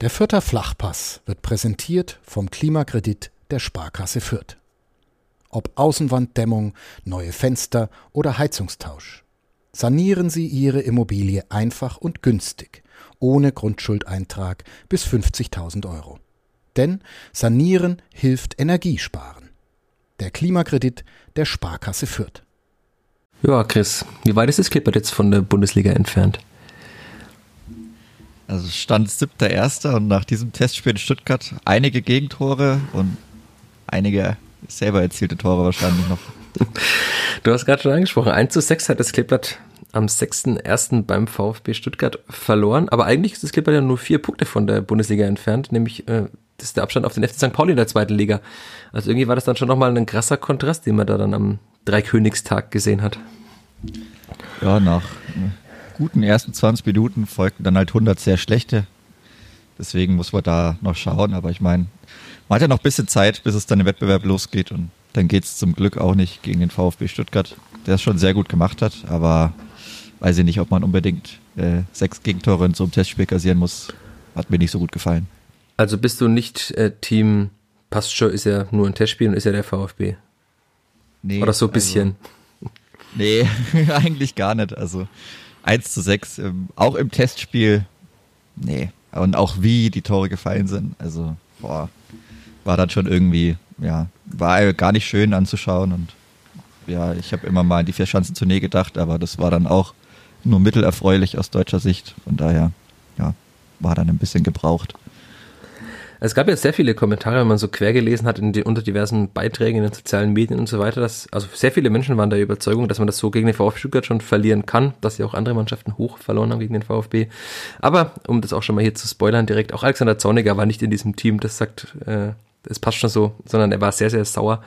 Der Fürther Flachpass wird präsentiert vom Klimakredit der Sparkasse Fürth. Ob Außenwanddämmung, neue Fenster oder Heizungstausch. Sanieren Sie Ihre Immobilie einfach und günstig, ohne Grundschuldeintrag bis 50.000 Euro. Denn Sanieren hilft Energiesparen. Der Klimakredit der Sparkasse Fürth. Ja, Chris, wie weit ist das Clipper jetzt von der Bundesliga entfernt? Also stand siebter Erster und nach diesem Testspiel in Stuttgart einige Gegentore und einige selber erzielte Tore wahrscheinlich noch. Du hast gerade schon angesprochen, 1 zu 6 hat das Kleeblatt am 6.1. beim VfB Stuttgart verloren, aber eigentlich ist das Kleeblatt ja nur vier Punkte von der Bundesliga entfernt, nämlich äh, das ist der Abstand auf den FC St. Pauli in der zweiten Liga. Also irgendwie war das dann schon nochmal ein krasser Kontrast, den man da dann am Dreikönigstag gesehen hat. Ja, nach guten ersten 20 Minuten folgten dann halt 100 sehr schlechte. Deswegen muss man da noch schauen. Aber ich meine, man hat ja noch ein bisschen Zeit, bis es dann im Wettbewerb losgeht. Und dann geht es zum Glück auch nicht gegen den VfB Stuttgart, der es schon sehr gut gemacht hat. Aber weiß ich nicht, ob man unbedingt äh, sechs Gegentore in so einem Testspiel kassieren muss. Hat mir nicht so gut gefallen. Also bist du nicht äh, Team, schon, ist ja nur ein Testspiel und ist ja der VfB. Nee, Oder so ein bisschen. Also, nee, eigentlich gar nicht. Also 1 zu 6, ähm, auch im Testspiel, nee. Und auch wie die Tore gefallen sind, also, boah, war dann schon irgendwie, ja, war gar nicht schön anzuschauen und ja, ich habe immer mal an die vier Chancen Nähe gedacht, aber das war dann auch nur mittelerfreulich aus deutscher Sicht. Von daher, ja, war dann ein bisschen gebraucht. Es gab jetzt sehr viele Kommentare, wenn man so quer gelesen hat die, unter diversen Beiträgen in den sozialen Medien und so weiter. Dass, also sehr viele Menschen waren der Überzeugung, dass man das so gegen den VfB Stuttgart schon verlieren kann, dass sie auch andere Mannschaften hoch verloren haben gegen den VfB. Aber um das auch schon mal hier zu spoilern, direkt auch Alexander Zorniger war nicht in diesem Team. Das sagt, äh, es passt schon so, sondern er war sehr, sehr sauer.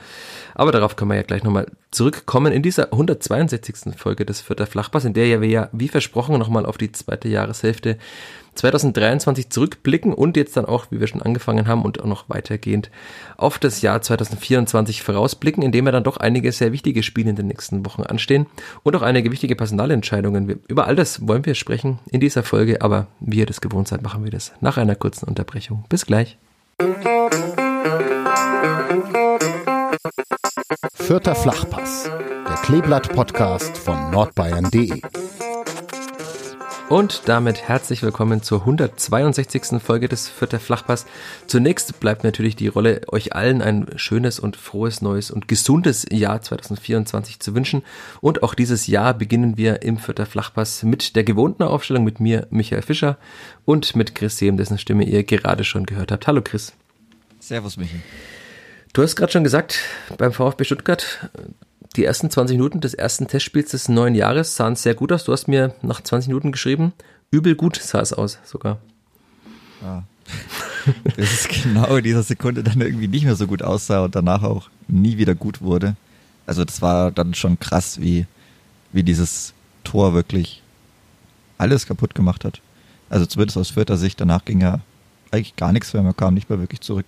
Aber darauf können wir ja gleich nochmal zurückkommen in dieser 162. Folge des Vierter Flachpass, in der wir ja, wie versprochen, nochmal auf die zweite Jahreshälfte 2023 zurückblicken und jetzt dann auch, wie wir schon angefangen haben und auch noch weitergehend auf das Jahr 2024 vorausblicken, indem wir dann doch einige sehr wichtige Spiele in den nächsten Wochen anstehen und auch einige wichtige Personalentscheidungen. Über all das wollen wir sprechen in dieser Folge, aber wie ihr das gewohnt seid, machen wir das nach einer kurzen Unterbrechung. Bis gleich. Vierter Flachpass, der Kleeblatt-Podcast von nordbayern.de. Und damit herzlich willkommen zur 162. Folge des Vierter Flachpass. Zunächst bleibt natürlich die Rolle, euch allen ein schönes und frohes neues und gesundes Jahr 2024 zu wünschen. Und auch dieses Jahr beginnen wir im Vierter Flachpass mit der gewohnten Aufstellung mit mir, Michael Fischer, und mit Chris Sehm, dessen Stimme ihr gerade schon gehört habt. Hallo Chris. Servus Michael. Du hast gerade schon gesagt, beim VfB Stuttgart die ersten 20 Minuten des ersten Testspiels des neuen Jahres sahen sehr gut aus. Du hast mir nach 20 Minuten geschrieben, übel gut sah es aus sogar. Ja. Das ist genau in dieser Sekunde dann irgendwie nicht mehr so gut aussah und danach auch nie wieder gut wurde. Also das war dann schon krass, wie, wie dieses Tor wirklich alles kaputt gemacht hat. Also zumindest aus vierter Sicht, danach ging ja eigentlich gar nichts mehr, man kam nicht mehr wirklich zurück.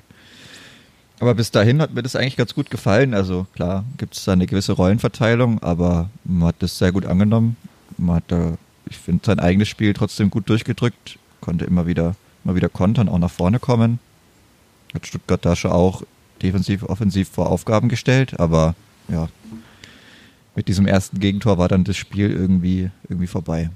Aber bis dahin hat mir das eigentlich ganz gut gefallen. Also klar, gibt es da eine gewisse Rollenverteilung, aber man hat das sehr gut angenommen. Man hat da, ich finde, sein eigenes Spiel trotzdem gut durchgedrückt, konnte immer wieder, immer wieder kontern, auch nach vorne kommen. Hat Stuttgart da schon auch defensiv, offensiv vor Aufgaben gestellt, aber ja, mit diesem ersten Gegentor war dann das Spiel irgendwie, irgendwie vorbei.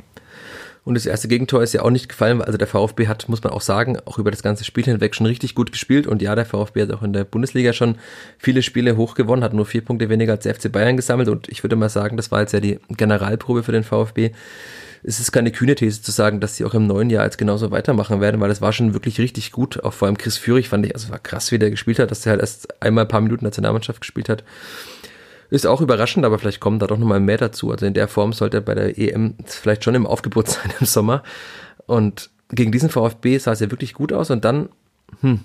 Und das erste Gegentor ist ja auch nicht gefallen, also der VfB hat, muss man auch sagen, auch über das ganze Spiel hinweg schon richtig gut gespielt. Und ja, der VfB hat auch in der Bundesliga schon viele Spiele hoch gewonnen, hat nur vier Punkte weniger als der FC Bayern gesammelt. Und ich würde mal sagen, das war jetzt ja die Generalprobe für den VfB. Es ist keine kühne These zu sagen, dass sie auch im neuen Jahr jetzt genauso weitermachen werden, weil es war schon wirklich richtig gut. Auch vor allem Chris Führig fand ich, also war krass, wie der gespielt hat, dass er halt erst einmal ein paar Minuten Nationalmannschaft gespielt hat. Ist auch überraschend, aber vielleicht kommen da doch nochmal mehr dazu. Also in der Form sollte er bei der EM vielleicht schon im Aufgebot sein im Sommer. Und gegen diesen VfB sah es ja wirklich gut aus. Und dann, hm,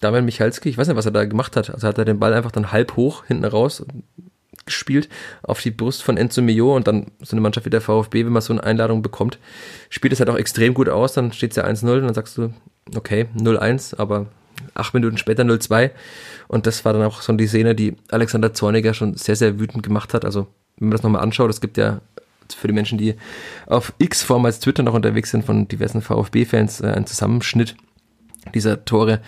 Damian Michalski, ich weiß nicht, was er da gemacht hat. Also hat er den Ball einfach dann halb hoch hinten raus gespielt auf die Brust von Enzo Mio und dann so eine Mannschaft wie der VfB, wenn man so eine Einladung bekommt, spielt es halt auch extrem gut aus, dann steht es ja 1-0 und dann sagst du, okay, 0-1, aber acht Minuten später 0-2 und das war dann auch so die Szene, die Alexander Zorniger schon sehr, sehr wütend gemacht hat. Also, wenn man das nochmal anschaut, es gibt ja für die Menschen, die auf X-Form als Twitter noch unterwegs sind, von diversen VfB-Fans äh, einen Zusammenschnitt, dieser Tore.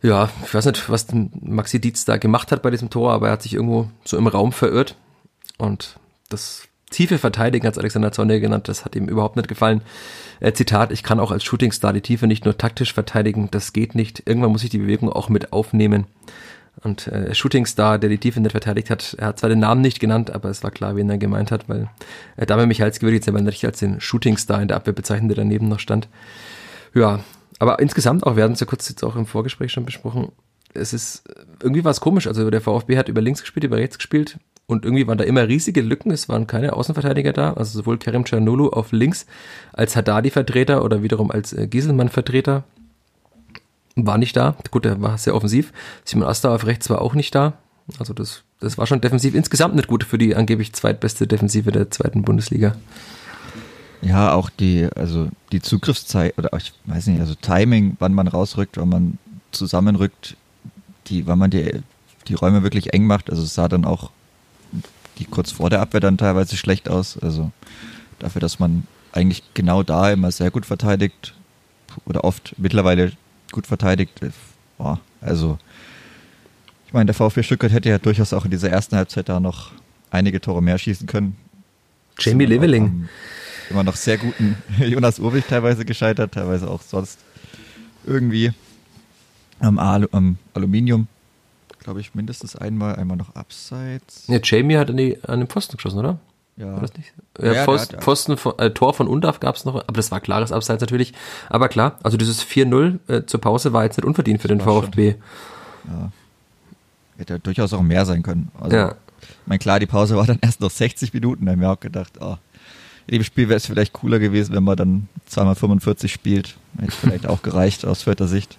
Ja, ich weiß nicht, was Maxi Dietz da gemacht hat bei diesem Tor, aber er hat sich irgendwo so im Raum verirrt. Und das tiefe Verteidigen hat Alexander Zorniger genannt, das hat ihm überhaupt nicht gefallen. Äh, Zitat, ich kann auch als Shootingstar die Tiefe nicht nur taktisch verteidigen, das geht nicht. Irgendwann muss ich die Bewegung auch mit aufnehmen. Und äh, Shootingstar, der die Tiefe nicht verteidigt hat, er hat zwar den Namen nicht genannt, aber es war klar, wen er gemeint hat, weil äh, Dame Michalski würde jetzt aber nicht als den Shootingstar in der Abwehr bezeichnen, der daneben noch stand. Ja, aber insgesamt auch, wir hatten es ja kurz jetzt auch im Vorgespräch schon besprochen, es ist, irgendwie war es komisch, also der VfB hat über links gespielt, über rechts gespielt und irgendwie waren da immer riesige Lücken, es waren keine Außenverteidiger da, also sowohl Karim Canolu auf links als Haddadi-Vertreter oder wiederum als äh, Gieselmann-Vertreter war nicht da. Gut, der war sehr offensiv. Simon Asta auf rechts war auch nicht da. Also das, das war schon defensiv insgesamt nicht gut für die angeblich zweitbeste Defensive der zweiten Bundesliga. Ja, auch die, also die Zugriffszeit oder ich weiß nicht, also Timing, wann man rausrückt, wann man zusammenrückt, die, wann man die, die Räume wirklich eng macht. Also es sah dann auch die kurz vor der Abwehr dann teilweise schlecht aus. Also dafür, dass man eigentlich genau da immer sehr gut verteidigt oder oft mittlerweile gut verteidigt. Boah, also ich meine, der VfB Stuttgart hätte ja durchaus auch in dieser ersten Halbzeit da noch einige Tore mehr schießen können. Jamie Leveling immer noch sehr guten Jonas Urwig teilweise gescheitert, teilweise auch sonst irgendwie am, Alu am Aluminium, glaube ich, mindestens einmal, einmal noch abseits. Ja, Jamie hat an, die, an den Pfosten geschossen, oder? Ja. War das nicht? Ja, ja Pfosten, Pfosten von, äh, Tor von Undaf gab es noch, aber das war klares Abseits natürlich. Aber klar, also dieses 4-0 äh, zur Pause war jetzt nicht unverdient für den VfB. Schon. Ja. Hätte durchaus auch mehr sein können. Also, ja. Ich meine, klar, die Pause war dann erst noch 60 Minuten, da haben wir auch gedacht, oh, in dem Spiel wäre es vielleicht cooler gewesen, wenn man dann zweimal 45 spielt. Hätte vielleicht auch gereicht aus vierter Sicht.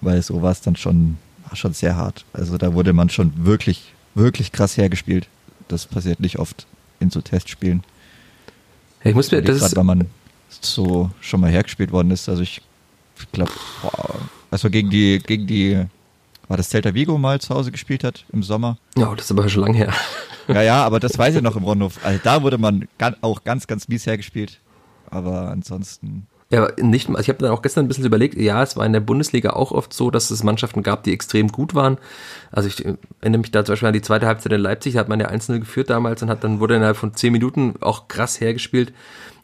Weil so war es dann schon, war schon sehr hart. Also da wurde man schon wirklich, wirklich krass hergespielt. Das passiert nicht oft in so Testspielen. Ich muss mir, das grad, weil man so schon mal hergespielt worden ist. Also ich glaube, also gegen die, gegen die, war das Celta Vigo mal zu Hause gespielt hat im Sommer. Ja, das ist aber schon lange her. Ja, ja, aber das weiß ich noch im Rundhof. Also da wurde man auch ganz, ganz mies hergespielt. Aber ansonsten. Ja, nicht, also ich habe dann auch gestern ein bisschen überlegt, ja, es war in der Bundesliga auch oft so, dass es Mannschaften gab, die extrem gut waren. Also ich erinnere mich da zum Beispiel an die zweite Halbzeit in Leipzig, da hat man ja einzelne geführt damals und hat dann wurde innerhalb von zehn Minuten auch krass hergespielt.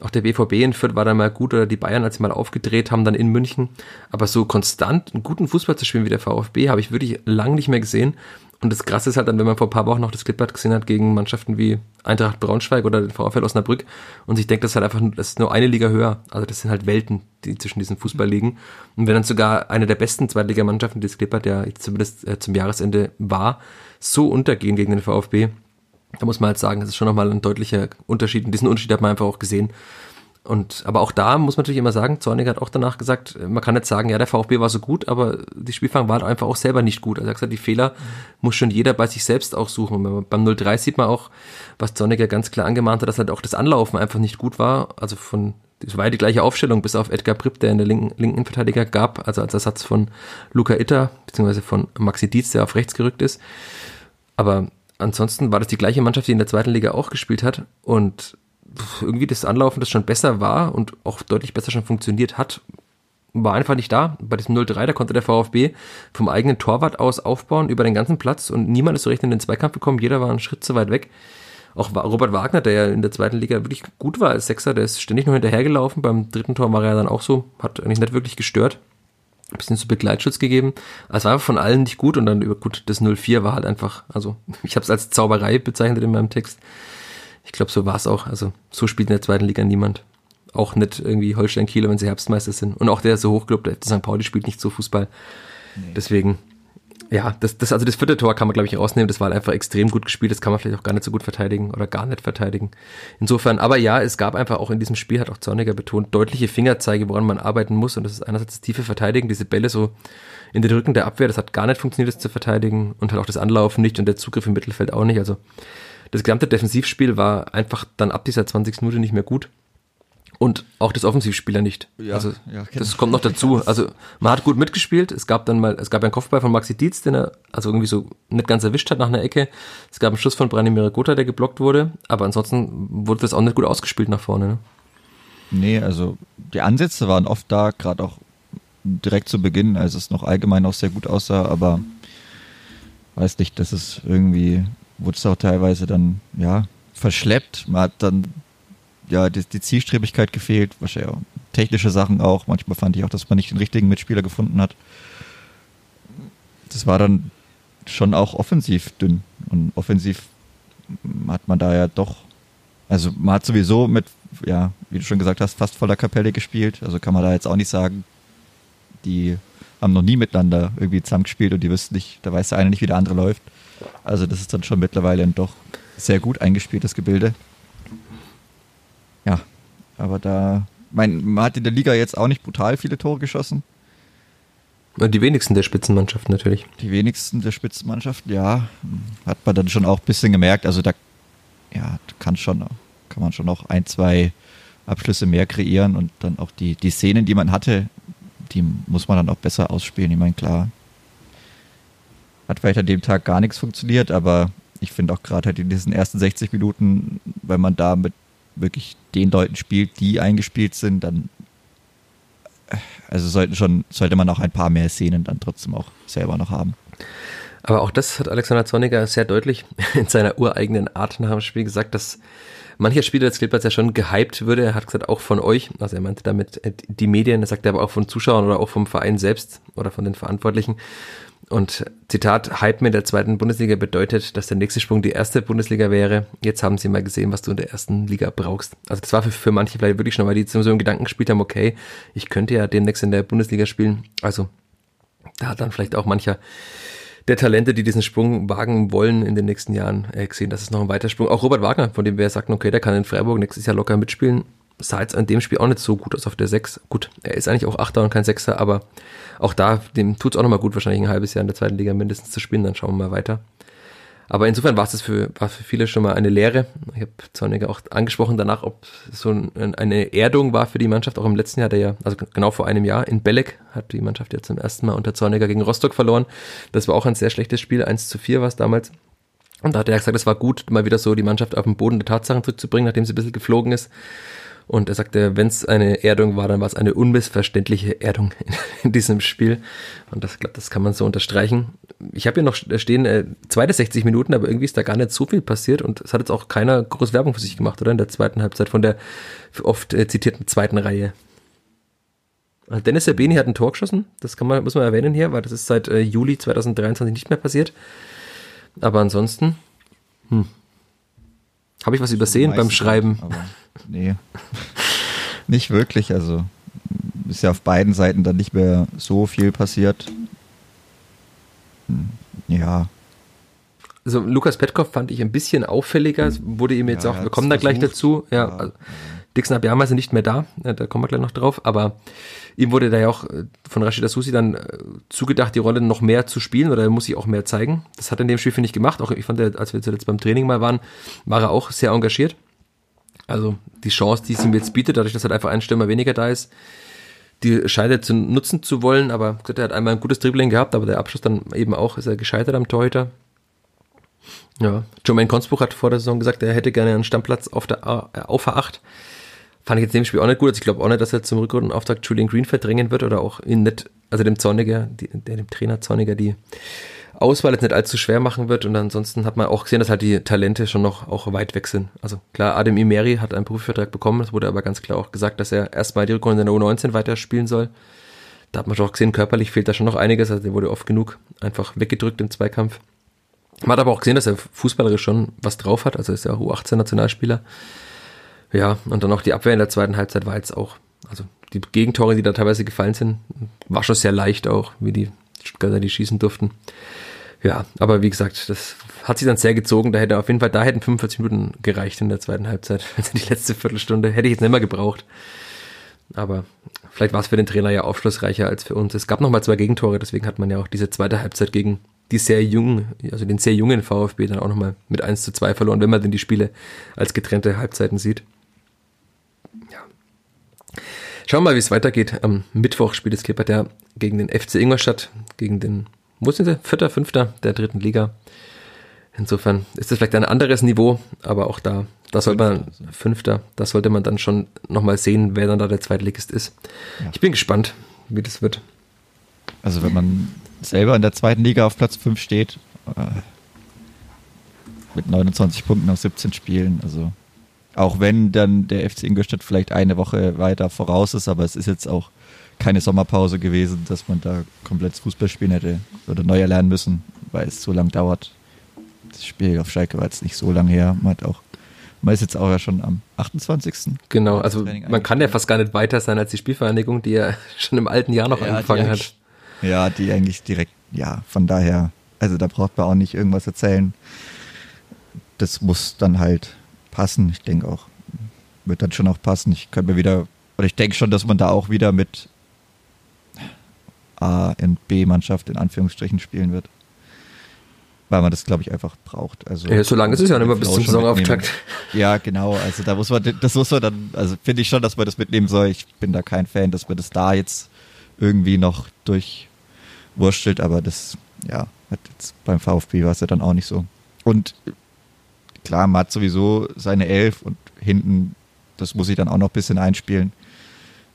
Auch der BVB in Fürth war dann mal gut oder die Bayern, als sie mal aufgedreht haben, dann in München. Aber so konstant einen guten Fußball zu spielen wie der VfB habe ich wirklich lang nicht mehr gesehen. Und das Krasse ist halt dann, wenn man vor ein paar Wochen noch das Clipboard gesehen hat gegen Mannschaften wie Eintracht Braunschweig oder den VfL Osnabrück und sich denkt, das ist halt einfach, das ist nur eine Liga höher. Also das sind halt Welten, die zwischen diesen Fußball liegen. Und wenn dann sogar eine der besten Zweitligamannschaften, die das Clipboard ja zumindest äh, zum Jahresende war, so untergehen gegen den VfB, da muss man halt sagen, das ist schon nochmal ein deutlicher Unterschied. Und diesen Unterschied hat man einfach auch gesehen. Und, aber auch da muss man natürlich immer sagen, Zornig hat auch danach gesagt, man kann nicht sagen, ja, der VfB war so gut, aber die Spielfang war halt einfach auch selber nicht gut. Also er hat gesagt, die Fehler muss schon jeder bei sich selbst auch suchen. Und beim 0-3 sieht man auch, was Zornig ja ganz klar angemahnt hat, dass halt auch das Anlaufen einfach nicht gut war. Also von, das war ja die gleiche Aufstellung, bis auf Edgar Pripp, der in der linken, linken Verteidiger gab, also als Ersatz von Luca Itter, beziehungsweise von Maxi Dietz, der auf rechts gerückt ist. Aber ansonsten war das die gleiche Mannschaft, die in der zweiten Liga auch gespielt hat. Und irgendwie das Anlaufen, das schon besser war und auch deutlich besser schon funktioniert hat, war einfach nicht da. Bei diesem 0-3, da konnte der VfB vom eigenen Torwart aus aufbauen über den ganzen Platz und niemand ist so recht in den Zweikampf gekommen, jeder war einen Schritt zu weit weg. Auch Robert Wagner, der ja in der zweiten Liga wirklich gut war als Sechser, der ist ständig nur hinterhergelaufen. Beim dritten Tor war er dann auch so, hat eigentlich nicht wirklich gestört. Ein bisschen zu Begleitschutz gegeben. Also war einfach von allen nicht gut und dann über gut, das 0-4 war halt einfach, also ich habe es als Zauberei bezeichnet in meinem Text ich glaube, so war es auch. Also so spielt in der zweiten Liga niemand. Auch nicht irgendwie Holstein Kiel, wenn sie Herbstmeister sind. Und auch der so hochgelobte St. Pauli spielt nicht so Fußball. Nee. Deswegen, ja, das, das, also das vierte Tor kann man, glaube ich, rausnehmen. Das war halt einfach extrem gut gespielt. Das kann man vielleicht auch gar nicht so gut verteidigen oder gar nicht verteidigen. Insofern, aber ja, es gab einfach auch in diesem Spiel, hat auch Zorniger betont, deutliche Fingerzeige, woran man arbeiten muss. Und das ist einerseits das tiefe Verteidigen, diese Bälle so in den Rücken der Abwehr, das hat gar nicht funktioniert, das zu verteidigen. Und halt auch das Anlaufen nicht und der Zugriff im Mittelfeld auch nicht. Also das gesamte Defensivspiel war einfach dann ab dieser 20. Minute nicht mehr gut. Und auch das Offensivspieler nicht. Ja, also ja, genau. das kommt noch dazu. Also man hat gut mitgespielt. Es gab dann mal, es gab einen Kopfball von Maxi Dietz, den er also irgendwie so nicht ganz erwischt hat nach einer Ecke. Es gab einen Schuss von Branimir Gotha, der geblockt wurde. Aber ansonsten wurde das auch nicht gut ausgespielt nach vorne. Ne? Nee, also die Ansätze waren oft da, gerade auch direkt zu Beginn, als es noch allgemein auch sehr gut aussah, aber weiß nicht, das ist irgendwie, wurde es auch teilweise dann, ja, verschleppt. Man hat dann, ja, die, die Zielstrebigkeit gefehlt, wahrscheinlich auch technische Sachen auch. Manchmal fand ich auch, dass man nicht den richtigen Mitspieler gefunden hat. Das war dann schon auch offensiv dünn. Und offensiv hat man da ja doch, also man hat sowieso mit, ja, wie du schon gesagt hast, fast voller Kapelle gespielt. Also kann man da jetzt auch nicht sagen, die haben noch nie miteinander irgendwie zusammengespielt und die wissen nicht, da weiß der eine nicht, wie der andere läuft. Also das ist dann schon mittlerweile ein doch sehr gut eingespieltes Gebilde. Ja, aber da, mein, man hat in der Liga jetzt auch nicht brutal viele Tore geschossen. Die wenigsten der Spitzenmannschaften natürlich. Die wenigsten der Spitzenmannschaften, ja, hat man dann schon auch ein bisschen gemerkt. Also da, ja, kann schon, kann man schon noch ein, zwei Abschlüsse mehr kreieren und dann auch die, die Szenen, die man hatte, die muss man dann auch besser ausspielen. Ich meine, klar, hat vielleicht an dem Tag gar nichts funktioniert, aber ich finde auch gerade halt in diesen ersten 60 Minuten, wenn man da mit wirklich den Leuten spielt, die eingespielt sind, dann also sollten schon, sollte man auch ein paar mehr Szenen dann trotzdem auch selber noch haben. Aber auch das hat Alexander Zorniger sehr deutlich in seiner ureigenen Art nach dem Spiel gesagt, dass mancher Spieler des Clippers ja schon gehypt würde. Er hat gesagt, auch von euch, also er meinte damit äh, die Medien, er sagte aber auch von Zuschauern oder auch vom Verein selbst oder von den Verantwortlichen. Und Zitat, Hype in der zweiten Bundesliga bedeutet, dass der nächste Sprung die erste Bundesliga wäre. Jetzt haben sie mal gesehen, was du in der ersten Liga brauchst. Also das war für, für manche vielleicht wirklich schon, weil die so im Gedanken gespielt haben, okay, ich könnte ja demnächst in der Bundesliga spielen. Also da hat dann vielleicht auch mancher der Talente, die diesen Sprung wagen wollen in den nächsten Jahren, äh, gesehen, das ist noch ein weiter Sprung. Auch Robert Wagner, von dem wir sagten, okay, der kann in Freiburg nächstes Jahr locker mitspielen, sah jetzt an dem Spiel auch nicht so gut aus auf der 6. Gut, er ist eigentlich auch Achter und kein Sechser, aber auch da, dem tut es auch nochmal gut, wahrscheinlich ein halbes Jahr in der zweiten Liga mindestens zu spielen, dann schauen wir mal weiter. Aber insofern war es für, war für viele schon mal eine Lehre. Ich habe Zorniger auch angesprochen danach, ob so ein, eine Erdung war für die Mannschaft, auch im letzten Jahr, der ja, also genau vor einem Jahr in Belek hat die Mannschaft ja zum ersten Mal unter Zorniger gegen Rostock verloren. Das war auch ein sehr schlechtes Spiel, 1 zu 4 war es damals. Und da hat er gesagt, es war gut, mal wieder so die Mannschaft auf den Boden der Tatsachen zurückzubringen, nachdem sie ein bisschen geflogen ist. Und er sagte, wenn es eine Erdung war, dann war es eine unmissverständliche Erdung in, diesem Spiel. Und das, glaub, das kann man so unterstreichen. Ich habe hier noch stehen, äh, zweite 60 Minuten, aber irgendwie ist da gar nicht so viel passiert und es hat jetzt auch keiner groß Werbung für sich gemacht, oder? In der zweiten Halbzeit von der oft äh, zitierten zweiten Reihe. Also Dennis Sabeni hat ein Tor geschossen, das kann man, muss man erwähnen hier, weil das ist seit äh, Juli 2023 nicht mehr passiert. Aber ansonsten, hm, habe ich was übersehen beim Schreiben? Aber nee, nicht wirklich. Also ist ja auf beiden Seiten dann nicht mehr so viel passiert. Hm, ja. Also Lukas Petkov fand ich ein bisschen auffälliger. wurde ihm jetzt ja, auch, wir kommen da gleich dazu. Ja, ja. Also, Dixon Abiyama ist nicht mehr da, da kommen wir gleich noch drauf, aber ihm wurde da ja auch äh, von Rashida Susi dann äh, zugedacht, die Rolle noch mehr zu spielen oder er muss sich auch mehr zeigen. Das hat er in dem Spiel, finde ich, gemacht. Auch ich fand, als wir zuletzt beim Training mal waren, war er auch sehr engagiert. Also die Chance, die es ihm jetzt bietet, dadurch, dass halt einfach ein Stürmer weniger da ist, die scheitert zu nutzen zu wollen, aber er hat einmal ein gutes Dribbling gehabt, aber der Abschluss dann eben auch, ist er gescheitert am Torhüter. Ja, Jermaine Konsbuch hat vor der Saison gesagt, er hätte gerne einen Stammplatz auf der A, auf A8. Fand ich jetzt in dem Spiel auch nicht gut. Also ich glaube auch nicht, dass er zum Rückrundenauftakt Julian Green verdrängen wird oder auch ihn nicht, also dem Zorniger, die, dem Trainer Zorniger die Auswahl jetzt nicht allzu schwer machen wird und ansonsten hat man auch gesehen, dass halt die Talente schon noch auch weit weg sind. Also klar, Adem Imeri hat einen Profivertrag bekommen, es wurde aber ganz klar auch gesagt, dass er erstmal die Rückrunde in der U19 weiterspielen soll. Da hat man schon auch gesehen, körperlich fehlt da schon noch einiges, also der wurde oft genug einfach weggedrückt im Zweikampf. Man hat aber auch gesehen, dass er fußballerisch schon was drauf hat, also ist ja auch U18-Nationalspieler. Ja, und dann auch die Abwehr in der zweiten Halbzeit war jetzt auch, also die Gegentore, die da teilweise gefallen sind, war schon sehr leicht auch, wie die Stuttgarter die schießen durften. Ja, aber wie gesagt, das hat sich dann sehr gezogen. Da hätte auf jeden Fall, da hätten 45 Minuten gereicht in der zweiten Halbzeit. Also die letzte Viertelstunde hätte ich jetzt nicht mehr gebraucht. Aber vielleicht war es für den Trainer ja aufschlussreicher als für uns. Es gab nochmal zwei Gegentore, deswegen hat man ja auch diese zweite Halbzeit gegen die sehr jungen, also den sehr jungen VfB dann auch nochmal mit 1 zu 2 verloren, wenn man denn die Spiele als getrennte Halbzeiten sieht. Schauen wir mal, wie es weitergeht. Am Mittwoch spielt es Klippert ja gegen den FC Ingolstadt, gegen den wo sind sie? Vierter, fünfter der dritten Liga. Insofern ist das vielleicht ein anderes Niveau, aber auch da, da sollte man, Fünfter, da sollte man dann schon nochmal sehen, wer dann da der Zweitligist ist. Ja. Ich bin gespannt. wie das wird. Also wenn man selber in der zweiten Liga auf Platz 5 steht, äh, mit 29 Punkten aus 17 Spielen, also auch wenn dann der FC Ingolstadt vielleicht eine Woche weiter voraus ist, aber es ist jetzt auch keine Sommerpause gewesen, dass man da komplett Fußball spielen hätte oder neu erlernen müssen, weil es so lang dauert. Das Spiel auf Schalke war jetzt nicht so lange her. Man hat auch man ist jetzt auch ja schon am 28. Genau, also man kann ja fast gar nicht weiter sein als die Spielvereinigung, die ja schon im alten Jahr noch ja, angefangen hat. Ja, die eigentlich direkt, ja, von daher, also da braucht man auch nicht irgendwas erzählen. Das muss dann halt passen. Ich denke auch, wird dann schon auch passen. Ich könnte mir wieder, oder ich denke schon, dass man da auch wieder mit A- und B-Mannschaft in Anführungsstrichen spielen wird. Weil man das, glaube ich, einfach braucht. Also, ja, so lange ist es ja nicht mehr bis zum Saisonauftakt. Ja, genau. Also da muss man, das muss man dann, also finde ich schon, dass man das mitnehmen soll. Ich bin da kein Fan, dass man das da jetzt irgendwie noch durchwurstelt, aber das, ja, beim VfB war es ja dann auch nicht so. Und klar, man hat sowieso seine Elf und hinten, das muss ich dann auch noch ein bisschen einspielen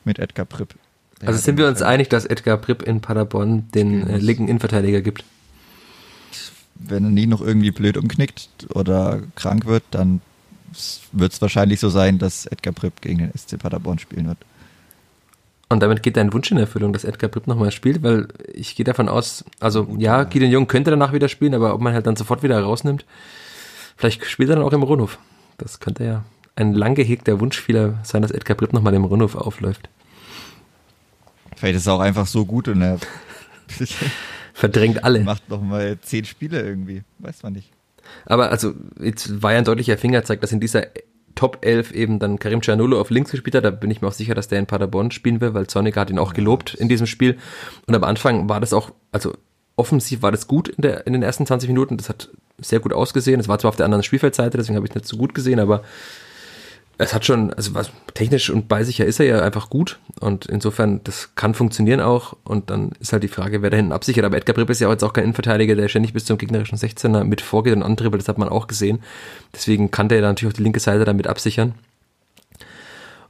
mit Edgar Pripp. Also sind wir uns einig, dass Edgar Pripp in Paderborn den äh, linken Innenverteidiger gibt? Wenn er nie noch irgendwie blöd umknickt oder krank wird, dann wird es wahrscheinlich so sein, dass Edgar Pripp gegen den SC Paderborn spielen wird. Und damit geht dein Wunsch in Erfüllung, dass Edgar Pripp nochmal spielt, weil ich gehe davon aus, also Gut, ja, Gideon Jung könnte danach wieder spielen, aber ob man halt dann sofort wieder rausnimmt, vielleicht spielt er dann auch im Rundhof. Das könnte ja ein lang gehegter Wunschspieler sein, dass Edgar Pripp nochmal im Rundhof aufläuft. Vielleicht ist er auch einfach so gut und er verdrängt alle. Macht nochmal zehn Spiele irgendwie, weiß man nicht. Aber also, jetzt war ja ein deutlicher Fingerzeig, dass in dieser Top 11 eben dann Karim Cianolo auf links gespielt hat. Da bin ich mir auch sicher, dass der in Paderborn spielen will, weil Zorniger hat ihn auch gelobt in diesem Spiel. Und am Anfang war das auch, also offensiv war das gut in, der, in den ersten 20 Minuten. Das hat sehr gut ausgesehen. Es war zwar auf der anderen Spielfeldseite, deswegen habe ich nicht so gut gesehen, aber es hat schon, also was technisch und bei sich ja ist er ja einfach gut und insofern, das kann funktionieren auch und dann ist halt die Frage, wer da hinten absichert, aber Edgar Pripp ist ja auch jetzt auch kein Innenverteidiger, der ständig bis zum gegnerischen 16er mit vorgeht und antribbelt, das hat man auch gesehen, deswegen kann der natürlich auch die linke Seite damit absichern.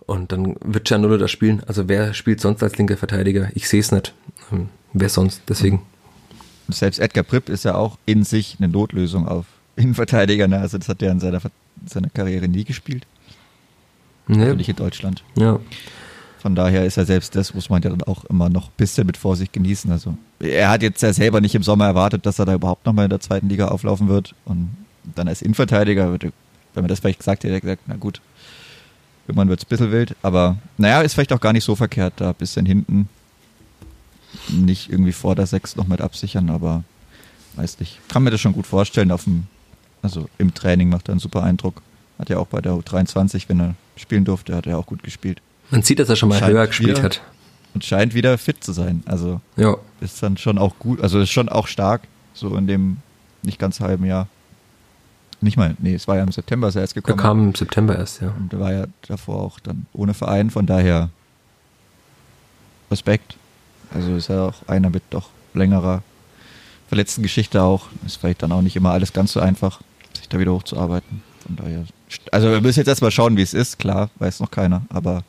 Und dann wird Gianolo da spielen, also wer spielt sonst als linker Verteidiger, ich sehe es nicht, ähm, wer sonst, deswegen. Selbst Edgar Pripp ist ja auch in sich eine Notlösung auf Innenverteidiger, ne? also das hat er in seiner, seiner Karriere nie gespielt nee. natürlich in Deutschland. Ja. Von daher ist er selbst das, muss man ja dann auch immer noch ein bisschen mit Vorsicht genießen. Also er hat jetzt ja selber nicht im Sommer erwartet, dass er da überhaupt nochmal in der zweiten Liga auflaufen wird. Und dann als Innenverteidiger, wenn man das vielleicht gesagt hätte, hätte er gesagt, na gut, irgendwann wird es ein bisschen wild. Aber naja, ist vielleicht auch gar nicht so verkehrt, da ein bisschen hinten nicht irgendwie vor der Sechs noch mit absichern, aber weiß nicht. Kann mir das schon gut vorstellen. Auf dem, also im Training macht er einen super Eindruck. Hat ja auch bei der U23, wenn er spielen durfte, hat er auch gut gespielt. Man sieht, dass er schon mal scheint höher gespielt wieder, hat. Und scheint wieder fit zu sein. Also ja. ist dann schon auch gut, also ist schon auch stark, so in dem nicht ganz halben Jahr. Nicht mal, nee, es war ja im September ist er erst gekommen. Er kam im September erst, ja. Und er war ja davor auch dann ohne Verein, von daher Respekt. Also ist er auch einer mit doch längerer verletzten Geschichte auch. Ist vielleicht dann auch nicht immer alles ganz so einfach, sich da wieder hochzuarbeiten. Von daher also wir müssen jetzt erstmal schauen, wie es ist. Klar, weiß noch keiner. Aber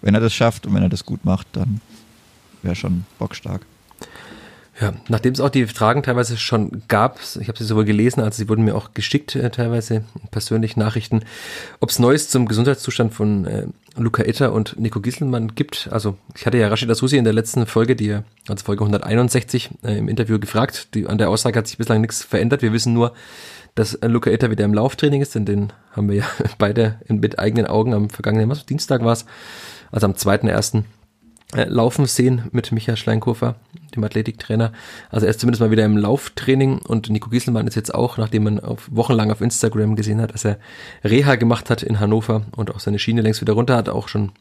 wenn er das schafft und wenn er das gut macht, dann wäre schon bockstark. Ja, nachdem es auch die Fragen teilweise schon gab, ich habe sie sowohl gelesen, als sie wurden mir auch geschickt, äh, teilweise persönlich Nachrichten, ob es Neues zum Gesundheitszustand von äh, Luca Itter und Nico Gisselmann gibt. Also ich hatte ja Rashida Susi in der letzten Folge, die also Folge 161 äh, im Interview gefragt. Die, an der Aussage hat sich bislang nichts verändert. Wir wissen nur, dass Luca Itter wieder im Lauftraining ist, denn den haben wir ja beide mit eigenen Augen am vergangenen was, Dienstag war es, also am 2.1. Äh, laufen sehen mit Michael Schleinkofer, dem Athletiktrainer. Also er ist zumindest mal wieder im Lauftraining und Nico Gieselmann ist jetzt auch, nachdem man auf, wochenlang auf Instagram gesehen hat, dass er Reha gemacht hat in Hannover und auch seine Schiene längst wieder runter hat, auch schon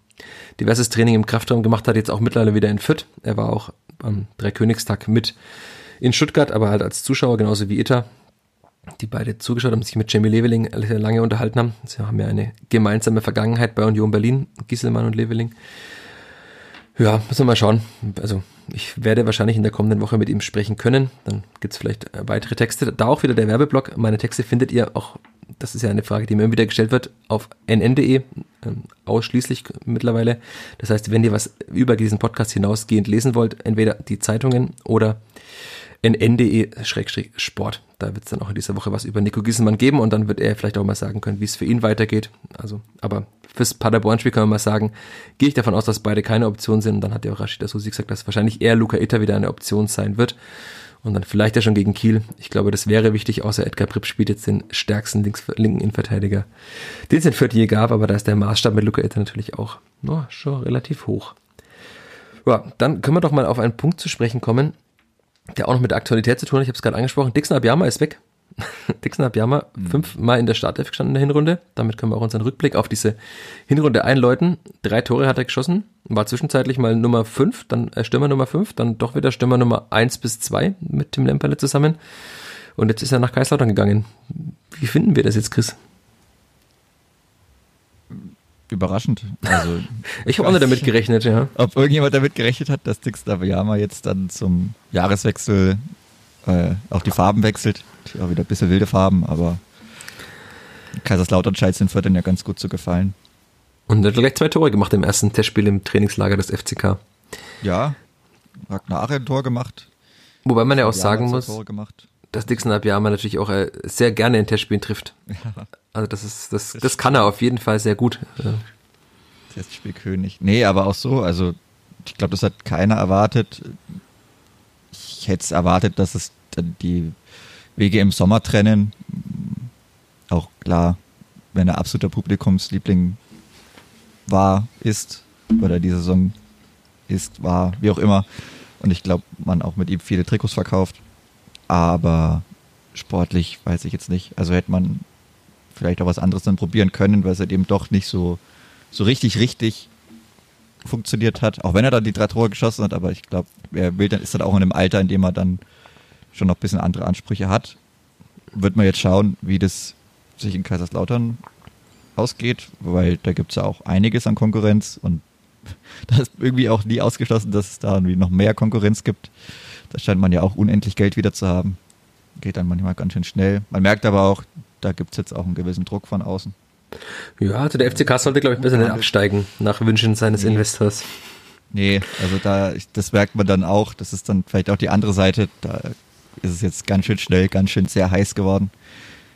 diverses Training im Kraftraum gemacht hat, jetzt auch mittlerweile wieder in Fürth. Er war auch am Dreikönigstag mit in Stuttgart, aber halt als Zuschauer, genauso wie Itter die beide zugeschaut haben, sich mit Jamie Leveling lange unterhalten haben. Sie haben ja eine gemeinsame Vergangenheit bei Union Berlin, Gisselmann und Leveling. Ja, müssen wir mal schauen. Also ich werde wahrscheinlich in der kommenden Woche mit ihm sprechen können. Dann gibt's vielleicht weitere Texte. Da auch wieder der Werbeblock. Meine Texte findet ihr auch das ist ja eine Frage, die mir immer wieder gestellt wird, auf nn.de, ähm, ausschließlich mittlerweile. Das heißt, wenn ihr was über diesen Podcast hinausgehend lesen wollt, entweder die Zeitungen oder nn.de-sport. Da wird es dann auch in dieser Woche was über Nico Gieselmann geben und dann wird er vielleicht auch mal sagen können, wie es für ihn weitergeht. Also, aber fürs Paderborn-Spiel kann man mal sagen, gehe ich davon aus, dass beide keine Option sind und dann hat ja auch Rashida Susi gesagt, dass wahrscheinlich eher Luca Itter wieder eine Option sein wird und dann vielleicht ja schon gegen Kiel. Ich glaube, das wäre wichtig, außer Edgar Pripp spielt jetzt den stärksten links, linken Innenverteidiger, den es in Fürth je gab, aber da ist der Maßstab mit Luca Itter natürlich auch oh, schon relativ hoch. Ja, dann können wir doch mal auf einen Punkt zu sprechen kommen, der auch noch mit der Aktualität zu tun hat. Ich habe es gerade angesprochen. Dixon Abiyama ist weg. Dixon Abiyama mhm. fünfmal in der Startelf gestanden in der Hinrunde. Damit können wir auch unseren Rückblick auf diese Hinrunde einläuten. Drei Tore hat er geschossen, war zwischenzeitlich mal Nummer fünf, dann äh, Stürmer Nummer fünf, dann doch wieder Stürmer Nummer eins bis zwei mit Tim Lemperle zusammen. Und jetzt ist er nach Kaiserslautern gegangen. Wie finden wir das jetzt, Chris? Überraschend. Also, ich habe auch nicht damit gerechnet, ja. Ob irgendjemand damit gerechnet hat, dass Dix Davayama jetzt dann zum Jahreswechsel äh, auch die Farben wechselt. Ja, wieder ein bisschen wilde Farben, aber Kaiserslautern scheint den Vierteln ja ganz gut zu gefallen. Und er hat gleich zwei Tore gemacht im ersten Testspiel im Trainingslager des FCK. Ja, Ragnar ein Tor gemacht. Wobei man ja auch sagen muss, dass Dixon Abiyama natürlich auch äh, sehr gerne in Testspielen trifft. Ja. Also das ist, das, das, das kann er auf jeden Fall sehr gut. Testspielkönig. Nee, aber auch so, also ich glaube, das hat keiner erwartet. Ich hätte es erwartet, dass es die Wege im Sommer trennen. Auch klar, wenn er absoluter Publikumsliebling war, ist, oder die Saison ist, war, wie auch immer. Und ich glaube, man auch mit ihm viele Trikots verkauft. Aber sportlich weiß ich jetzt nicht. Also hätte man vielleicht auch was anderes dann probieren können, weil es halt eben doch nicht so, so richtig, richtig funktioniert hat. Auch wenn er dann die drei Tore geschossen hat, aber ich glaube, er will dann, ist dann auch in einem Alter, in dem er dann schon noch ein bisschen andere Ansprüche hat. Wird man jetzt schauen, wie das sich in Kaiserslautern ausgeht, weil da gibt es ja auch einiges an Konkurrenz und da ist irgendwie auch nie ausgeschlossen, dass es da irgendwie noch mehr Konkurrenz gibt. Da scheint man ja auch unendlich Geld wieder zu haben. Geht dann manchmal ganz schön schnell. Man merkt aber auch, da gibt es jetzt auch einen gewissen Druck von außen. Ja, also der FCK sollte, glaube ich, besser nicht absteigen, nach Wünschen seines nee. Investors. Nee, also da, das merkt man dann auch. Das ist dann vielleicht auch die andere Seite. Da ist es jetzt ganz schön schnell, ganz schön sehr heiß geworden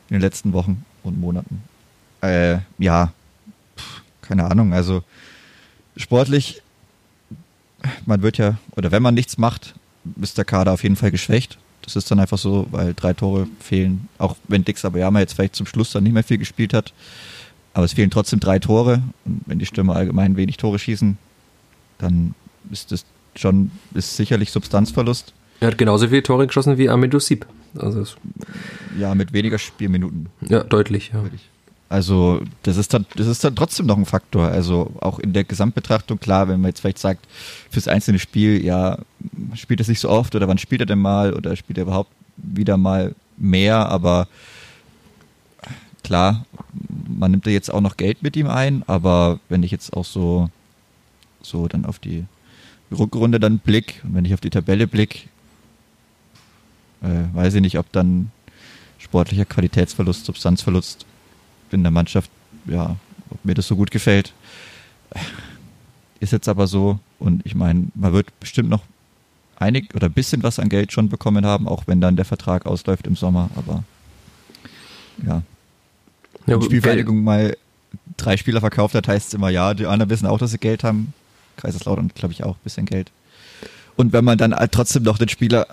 in den letzten Wochen und Monaten. Äh, ja, keine Ahnung. Also sportlich, man wird ja, oder wenn man nichts macht, ist der Kader auf jeden Fall geschwächt. Das ist dann einfach so, weil drei Tore fehlen. Auch wenn Dix Abayama jetzt vielleicht zum Schluss dann nicht mehr viel gespielt hat. Aber es fehlen trotzdem drei Tore. Und wenn die Stürmer allgemein wenig Tore schießen, dann ist das schon, ist sicherlich Substanzverlust. Er hat genauso viele Tore geschossen wie Amidou Sieb. Also ja, mit weniger Spielminuten. Ja, deutlich, ja. Also, das ist dann, das ist dann trotzdem noch ein Faktor. Also, auch in der Gesamtbetrachtung, klar, wenn man jetzt vielleicht sagt, fürs einzelne Spiel, ja, spielt es nicht so oft oder wann spielt er denn mal oder spielt er überhaupt wieder mal mehr, aber klar, man nimmt da jetzt auch noch Geld mit ihm ein, aber wenn ich jetzt auch so, so dann auf die Rückrunde dann blick und wenn ich auf die Tabelle blick, äh, weiß ich nicht, ob dann sportlicher Qualitätsverlust, Substanzverlust in der Mannschaft, ja, ob mir das so gut gefällt. Ist jetzt aber so und ich meine, man wird bestimmt noch einig oder ein bisschen was an Geld schon bekommen haben, auch wenn dann der Vertrag ausläuft im Sommer, aber ja. ja Spielvereinigung mal drei Spieler verkauft hat, heißt es immer, ja, die anderen wissen auch, dass sie Geld haben. Kaiserslautern, glaube ich, auch ein bisschen Geld. Und wenn man dann halt trotzdem noch den Spieler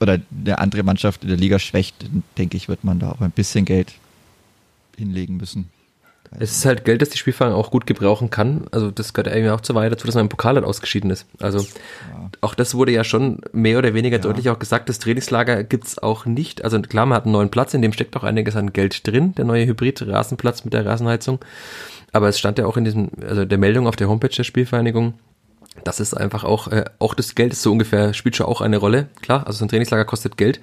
oder der andere Mannschaft in der Liga schwächt, dann denke ich, wird man da auch ein bisschen Geld hinlegen müssen. Es ist halt Geld, das die Spielverein auch gut gebrauchen kann. Also das gehört irgendwie auch zu weit dazu, dass man im Pokal halt ausgeschieden ist. Also ja. auch das wurde ja schon mehr oder weniger ja. deutlich auch gesagt, das Trainingslager gibt's auch nicht. Also klar, man hat einen neuen Platz, in dem steckt auch einiges an Geld drin, der neue Hybrid-Rasenplatz mit der Rasenheizung. Aber es stand ja auch in diesem, also der Meldung auf der Homepage der Spielvereinigung, das ist einfach auch, äh, auch das Geld ist so ungefähr, spielt schon auch eine Rolle. Klar, also so ein Trainingslager kostet Geld.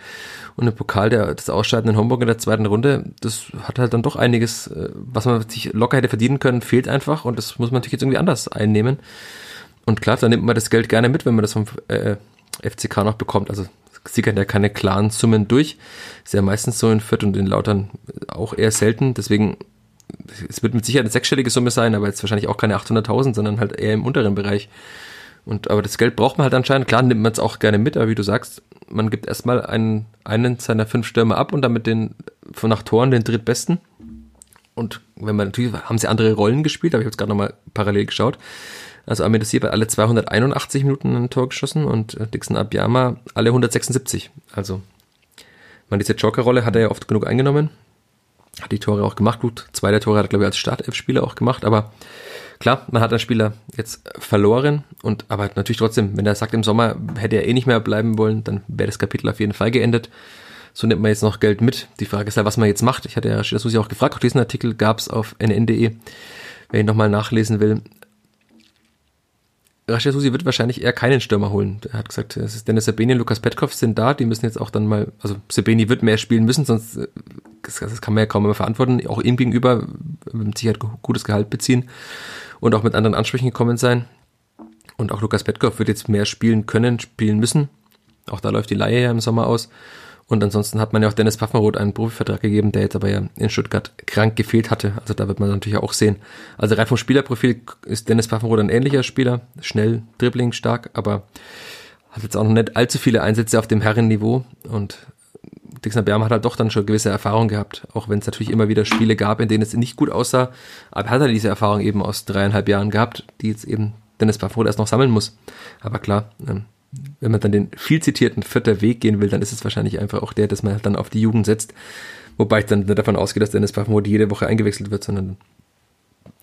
Und ein Pokal, der, das Ausscheiden in Homburg in der zweiten Runde, das hat halt dann doch einiges, äh, was man sich locker hätte verdienen können, fehlt einfach. Und das muss man natürlich jetzt irgendwie anders einnehmen. Und klar, dann nimmt man das Geld gerne mit, wenn man das vom äh, FCK noch bekommt. Also sickern ja keine klaren Summen durch. Ist ja meistens so in Fürth und in Lautern auch eher selten. Deswegen, es wird mit Sicherheit eine sechsstellige Summe sein, aber jetzt wahrscheinlich auch keine 800.000, sondern halt eher im unteren Bereich. Und, aber das Geld braucht man halt anscheinend. Klar nimmt man es auch gerne mit, aber wie du sagst, man gibt erstmal einen, einen seiner fünf Stürmer ab und damit den, von nach Toren den drittbesten. Und wenn man natürlich, haben sie andere Rollen gespielt, aber ich habe jetzt gerade nochmal parallel geschaut. Also Amir Dossier hat alle 281 Minuten ein Tor geschossen und äh, Dixon Abiyama alle 176. Also, man diese Joker-Rolle hat er ja oft genug eingenommen. Hat die Tore auch gemacht. Gut, zwei der Tore hat er, glaube ich, als Startelf-Spieler auch gemacht. Aber klar, man hat einen Spieler jetzt verloren. Und aber natürlich trotzdem, wenn er sagt, im Sommer hätte er eh nicht mehr bleiben wollen, dann wäre das Kapitel auf jeden Fall geendet. So nimmt man jetzt noch Geld mit. Die Frage ist ja, was man jetzt macht. Ich hatte ja Susi auch gefragt. Auch diesen Artikel gab es auf nn.de. Wer ihn nochmal nachlesen will, Rashid Susi wird wahrscheinlich eher keinen Stürmer holen. Er hat gesagt, es ist Dennis Sabeni und Lukas Petkov sind da, die müssen jetzt auch dann mal, also Sabeni wird mehr spielen müssen, sonst äh, das, das kann man ja kaum mehr verantworten. Auch ihm gegenüber mit Sicherheit gutes Gehalt beziehen und auch mit anderen Ansprüchen gekommen sein. Und auch Lukas Petkov wird jetzt mehr spielen können, spielen müssen. Auch da läuft die Laie ja im Sommer aus. Und ansonsten hat man ja auch Dennis Pfaffenroth einen Profivertrag gegeben, der jetzt aber ja in Stuttgart krank gefehlt hatte. Also da wird man natürlich auch sehen. Also rein vom Spielerprofil ist Dennis Pfaffenroth ein ähnlicher Spieler. Schnell, dribbling, stark, aber hat jetzt auch noch nicht allzu viele Einsätze auf dem Herrenniveau. Und Dixon Berm hat halt doch dann schon gewisse Erfahrung gehabt, auch wenn es natürlich immer wieder Spiele gab, in denen es nicht gut aussah. Aber hat er diese Erfahrung eben aus dreieinhalb Jahren gehabt, die jetzt eben Dennis Pfaffenroth erst noch sammeln muss. Aber klar, ähm, wenn man dann den viel zitierten vierter Weg gehen will, dann ist es wahrscheinlich einfach auch der, dass man dann auf die Jugend setzt. Wobei ich dann nicht davon ausgehe, dass Dennis Pfaffenroth jede Woche eingewechselt wird, sondern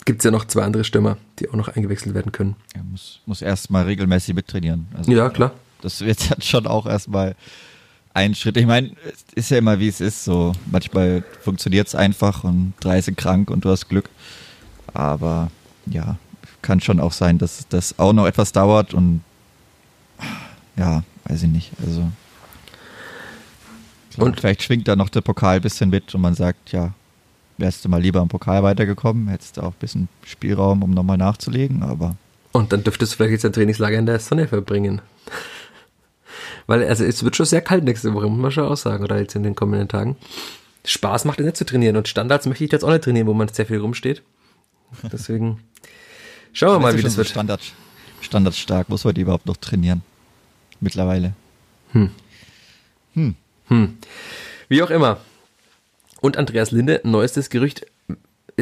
gibt es ja noch zwei andere Stürmer, die auch noch eingewechselt werden können. Er muss, muss erstmal regelmäßig mittrainieren. Also, ja, klar. Das wird dann schon auch erstmal ein Schritt. Ich meine, es ist ja immer wie es ist. So manchmal funktioniert es einfach und drei sind krank und du hast Glück. Aber ja, kann schon auch sein, dass das auch noch etwas dauert und ja, weiß ich nicht. Also und vielleicht schwingt da noch der Pokal ein bisschen mit und man sagt, ja, wärst du mal lieber im Pokal weitergekommen, hättest du auch ein bisschen Spielraum, um nochmal nachzulegen, aber. Und dann dürftest du vielleicht jetzt ein Trainingslager in der Sonne verbringen. Weil, also es wird schon sehr kalt nächste Woche, muss man schon auch sagen, oder jetzt in den kommenden Tagen. Spaß macht es nicht zu trainieren und Standards möchte ich jetzt auch nicht trainieren, wo man sehr viel rumsteht. Deswegen schauen wir mal, wie das wird. Standard, standardstark, muss man die überhaupt noch trainieren? mittlerweile. Hm. Hm. Hm. Wie auch immer. Und Andreas Linde, neuestes Gerücht,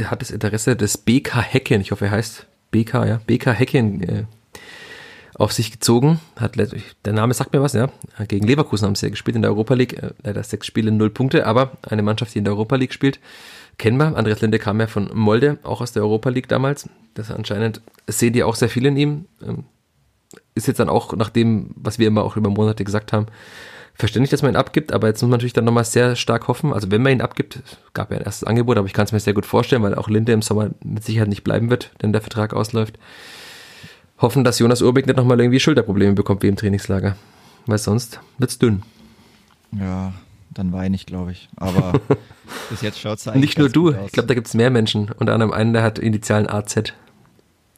hat das Interesse des BK Hecken, ich hoffe er heißt BK, ja, BK Hecken äh, auf sich gezogen. Hat der Name sagt mir was, ja. Gegen Leverkusen haben sie ja gespielt in der Europa League. Äh, leider sechs Spiele, null Punkte, aber eine Mannschaft, die in der Europa League spielt, kennen wir. Andreas Linde kam ja von Molde, auch aus der Europa League damals. Das anscheinend sehen die auch sehr viel in ihm. Ähm, ist jetzt dann auch nach dem, was wir immer auch über Monate gesagt haben, verständlich, dass man ihn abgibt, aber jetzt muss man natürlich dann nochmal sehr stark hoffen. Also wenn man ihn abgibt, gab ja ein erstes Angebot, aber ich kann es mir sehr gut vorstellen, weil auch Linde im Sommer mit Sicherheit nicht bleiben wird, wenn der Vertrag ausläuft. Hoffen, dass Jonas Urbeck nicht nochmal irgendwie Schulterprobleme bekommt wie im Trainingslager. Weil sonst wird's dünn. Ja, dann weine ich, glaube ich. Aber bis jetzt schaut es eigentlich Nicht nur du, ich glaube, da gibt es mehr Menschen. Unter anderem einen, der hat Initialen AZ.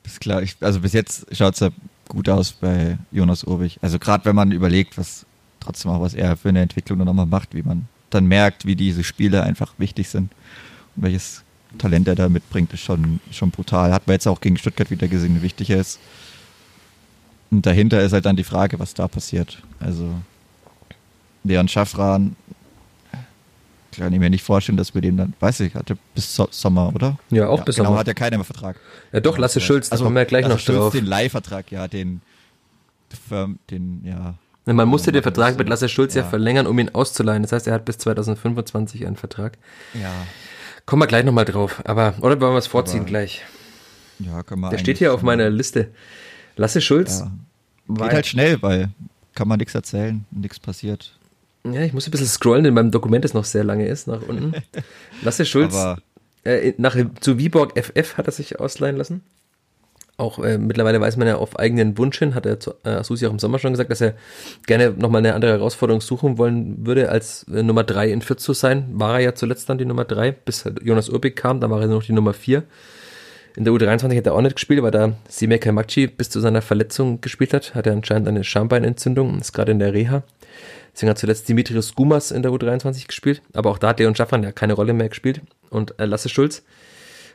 Ist klar, ich, also bis jetzt schaut es ja gut aus bei Jonas Urbich. Also gerade wenn man überlegt, was trotzdem auch was er für eine Entwicklung dann nochmal macht, wie man dann merkt, wie diese Spiele einfach wichtig sind und welches Talent er da mitbringt, ist schon, schon brutal. Hat man jetzt auch gegen Stuttgart wieder gesehen, wie wichtig er ist. Und dahinter ist halt dann die Frage, was da passiert. Also Leon Schaffran kann ich mir nicht vorstellen, dass wir den dann, weiß ich, hatte bis Sommer, oder? Ja, auch ja, bis genau, Sommer. hat ja keiner mehr Vertrag. Ja, doch, Lasse Schulz, da also, kommen wir ja gleich Lasse noch Schulz, drauf. den Leihvertrag, ja, den, den, ja. Man musste den Vertrag mit Lasse Schulz ja. ja. verlängern, um ihn auszuleihen. Das heißt, er hat bis 2025 einen Vertrag. Ja. Kommen wir gleich nochmal drauf. Aber, oder wollen wir es vorziehen Aber, gleich? Ja, können wir Der steht hier auf meiner Liste. Lasse Schulz. Ja. Geht halt schnell, weil kann man nichts erzählen, nichts passiert. Ja, ich muss ein bisschen scrollen, denn meinem Dokument, das noch sehr lange ist, nach unten. Lasse Schulz, äh, nach, zu Viborg FF hat er sich ausleihen lassen. Auch äh, mittlerweile weiß man ja auf eigenen Wunsch hin, hat er zu äh, Susi auch im Sommer schon gesagt, dass er gerne nochmal eine andere Herausforderung suchen wollen würde, als äh, Nummer drei in Fürth zu sein. War er ja zuletzt dann die Nummer drei, bis halt Jonas Urbig kam, dann war er noch die Nummer vier. In der U23 hat er auch nicht gespielt, weil da Simeka Makci bis zu seiner Verletzung gespielt hat. Hat er anscheinend eine Schambeinentzündung und ist gerade in der Reha. Deswegen hat zuletzt Dimitrios Gumas in der U23 gespielt, aber auch da hat Leon Schaffran ja keine Rolle mehr gespielt. Und äh, Lasse Schulz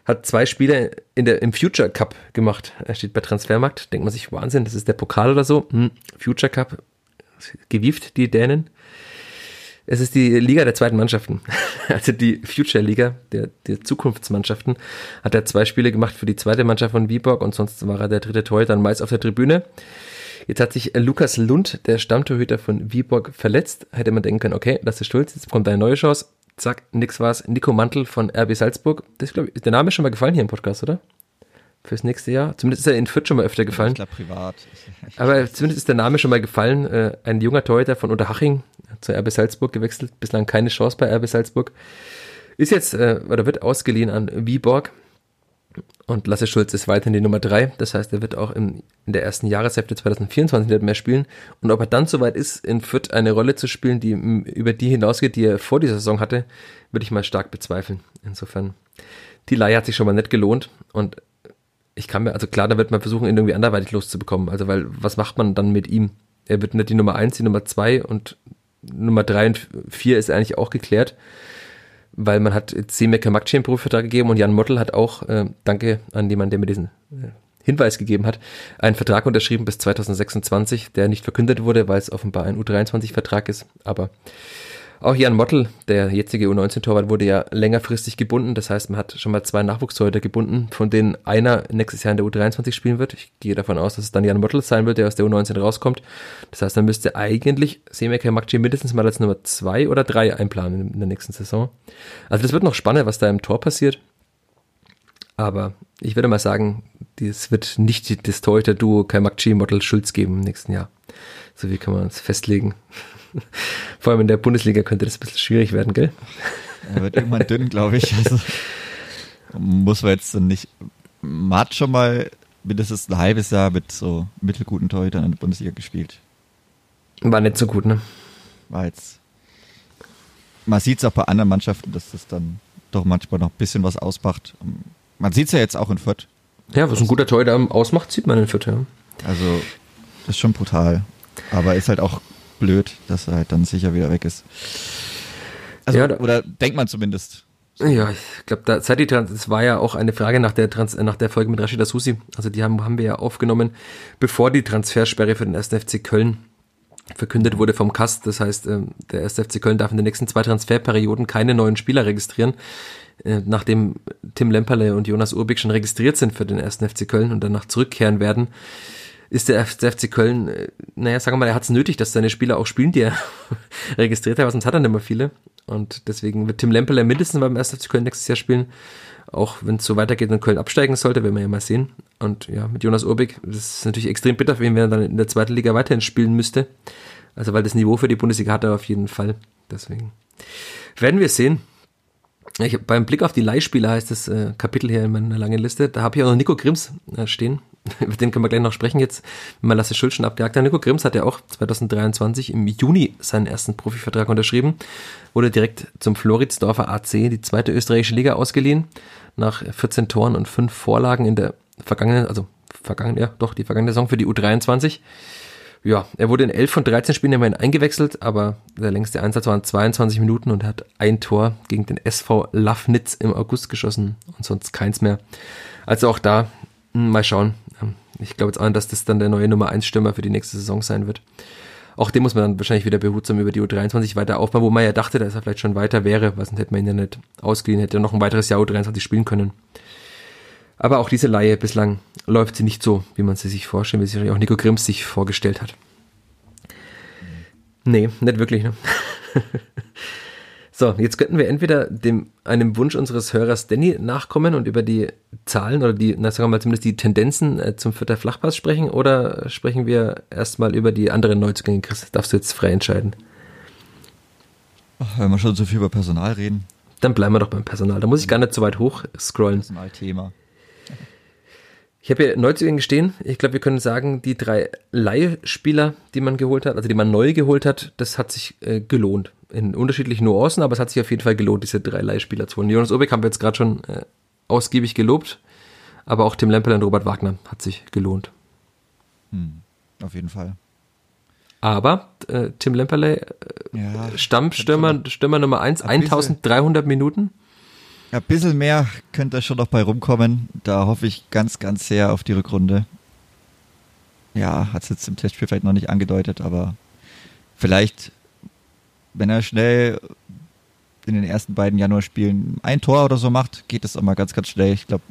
hat zwei Spiele in der, im Future Cup gemacht. Er steht bei Transfermarkt, denkt man sich, Wahnsinn, das ist der Pokal oder so. Hm, Future Cup, gewieft die Dänen. Es ist die Liga der zweiten Mannschaften. Also die Future Liga der, der Zukunftsmannschaften. Hat er zwei Spiele gemacht für die zweite Mannschaft von Viborg und sonst war er der dritte Torhüter dann meist auf der Tribüne. Jetzt hat sich Lukas Lund, der Stammtorhüter von Viborg, verletzt. Hätte man denken können, okay, das ist Stolz, jetzt kommt eine neue Chance. Zack, nix war's. Nico Mantel von RB Salzburg. Das glaube ich, der Name ist schon mal gefallen hier im Podcast, oder? Fürs nächste Jahr. Zumindest ist er in Fürth schon mal öfter gefallen. Ich glaube privat. Aber zumindest ist der Name schon mal gefallen. Äh, ein junger Torhüter von Unterhaching zur RB Salzburg gewechselt. Bislang keine Chance bei RB Salzburg. Ist jetzt, äh, oder wird ausgeliehen an Viborg. Und Lasse Schulz ist weiterhin die Nummer drei. Das heißt, er wird auch im, in der ersten Jahreshälfte 2024 nicht mehr spielen. Und ob er dann soweit ist, in Fürth eine Rolle zu spielen, die über die hinausgeht, die er vor dieser Saison hatte, würde ich mal stark bezweifeln. Insofern, die Leihe hat sich schon mal nicht gelohnt. Und ich kann mir, also klar, da wird man versuchen, ihn irgendwie anderweitig loszubekommen. Also, weil, was macht man dann mit ihm? Er wird nicht die Nummer eins, die Nummer zwei und Nummer drei und vier ist eigentlich auch geklärt weil man hat Seemecker Makci einen Profivertrag gegeben und Jan Mottl hat auch, äh, danke an jemanden, der mir diesen äh, Hinweis gegeben hat, einen Vertrag unterschrieben bis 2026, der nicht verkündet wurde, weil es offenbar ein U23-Vertrag ist. Aber auch Jan Mottl, der jetzige U19-Torwart, wurde ja längerfristig gebunden. Das heißt, man hat schon mal zwei Nachwuchstorhüter gebunden, von denen einer nächstes Jahr in der U23 spielen wird. Ich gehe davon aus, dass es dann Jan Mottl sein wird, der aus der U19 rauskommt. Das heißt, dann müsste eigentlich Semeke Makci mindestens mal als Nummer zwei oder drei einplanen in der nächsten Saison. Also das wird noch spannend, was da im Tor passiert. Aber ich würde mal sagen, es wird nicht das Torhüter-Duo Kai Makci Mottl Schulz geben im nächsten Jahr. So wie kann man uns festlegen. Vor allem in der Bundesliga könnte das ein bisschen schwierig werden, gell? Er wird irgendwann dünn, glaube ich. Also muss man jetzt nicht. Man hat schon mal mindestens ein halbes Jahr mit so mittelguten Torhütern in der Bundesliga gespielt. War nicht so gut, ne? War jetzt. Man sieht es auch bei anderen Mannschaften, dass das dann doch manchmal noch ein bisschen was ausmacht. Man sieht es ja jetzt auch in Fürth. Ja, was ein guter Torhüter ausmacht, sieht man in Fürth, ja. Also, das ist schon brutal. Aber ist halt auch blöd, dass er halt dann sicher wieder weg ist. Also, ja, oder denkt man zumindest. Ja, ich glaube, da seit die Trans das war ja auch eine Frage nach der Trans nach der Folge mit Rashida Susi. Also die haben, haben wir ja aufgenommen, bevor die Transfersperre für den 1. FC Köln verkündet wurde vom Kast. Das heißt, ähm, der 1. FC Köln darf in den nächsten zwei Transferperioden keine neuen Spieler registrieren. Äh, nachdem Tim Lemperle und Jonas Urbig schon registriert sind für den 1. FC Köln und danach zurückkehren werden, ist der FC Köln, äh, naja, sagen wir mal, er hat es nötig, dass seine Spieler auch spielen, die er registriert hat, aber sonst hat er nicht mehr viele. Und deswegen wird Tim Lempeler mindestens beim 1. FC Köln nächstes Jahr spielen. Auch wenn es so weitergeht und Köln absteigen sollte, werden wir ja mal sehen. Und ja, mit Jonas Urbig, das ist natürlich extrem bitter für ihn, wenn er dann in der zweiten Liga weiterhin spielen müsste. Also weil das Niveau für die Bundesliga hat er auf jeden Fall. Deswegen werden wir sehen. Ich, beim Blick auf die Leihspieler heißt das äh, Kapitel hier in meiner langen Liste, da habe ich auch noch Nico Grimms äh, stehen, über den können wir gleich noch sprechen jetzt, wenn man Lasse Schuld schon abgehakt hat. Nico Grimms hat ja auch 2023 im Juni seinen ersten Profivertrag unterschrieben, wurde direkt zum Floridsdorfer AC, die zweite österreichische Liga, ausgeliehen, nach 14 Toren und 5 Vorlagen in der vergangenen, also vergangenen, ja doch, die vergangene Saison für die U23. Ja, er wurde in 11 von 13 Spielen immerhin eingewechselt, aber der längste Einsatz waren 22 Minuten und hat ein Tor gegen den SV Lafnitz im August geschossen und sonst keins mehr. Also auch da, hm, mal schauen, ich glaube jetzt auch, dass das dann der neue Nummer 1 Stürmer für die nächste Saison sein wird. Auch den muss man dann wahrscheinlich wieder behutsam über die U23 weiter aufbauen, wo man ja dachte, dass er vielleicht schon weiter wäre, was hätte man ihn ja nicht ausgeliehen, hätte noch ein weiteres Jahr U23 spielen können. Aber auch diese Laie bislang läuft sie nicht so, wie man sie sich vorstellt, wie sich auch Nico Grimms sich vorgestellt hat. Nee, nicht wirklich, ne? So, jetzt könnten wir entweder dem, einem Wunsch unseres Hörers Danny nachkommen und über die Zahlen oder die, na, sagen wir mal zumindest die Tendenzen äh, zum Vierter Flachpass sprechen oder sprechen wir erstmal über die anderen Neuzugänge? Chris, darfst du jetzt frei entscheiden. Ach, wenn wir schon so viel über Personal reden. Dann bleiben wir doch beim Personal. Da muss ich gar nicht so weit hoch scrollen. Personalthema. Ich habe hier Neuzugänge stehen. Ich glaube, wir können sagen, die drei Leihspieler, die man geholt hat, also die man neu geholt hat, das hat sich äh, gelohnt in unterschiedlichen Nuancen, aber es hat sich auf jeden Fall gelohnt, diese drei Leihspieler zu holen. Jonas Obeck haben wir jetzt gerade schon äh, ausgiebig gelobt, aber auch Tim Lempel und Robert Wagner hat sich gelohnt. Hm, auf jeden Fall. Aber äh, Tim Lemperley, äh, ja, Stammstürmer Stürmer Nummer 1, 1300 Minuten. Ein bisschen mehr könnte schon noch bei rumkommen. Da hoffe ich ganz, ganz sehr auf die Rückrunde. Ja, hat es jetzt im Testspiel vielleicht noch nicht angedeutet, aber vielleicht, wenn er schnell in den ersten beiden Januarspielen ein Tor oder so macht, geht das immer ganz, ganz schnell. Ich glaube,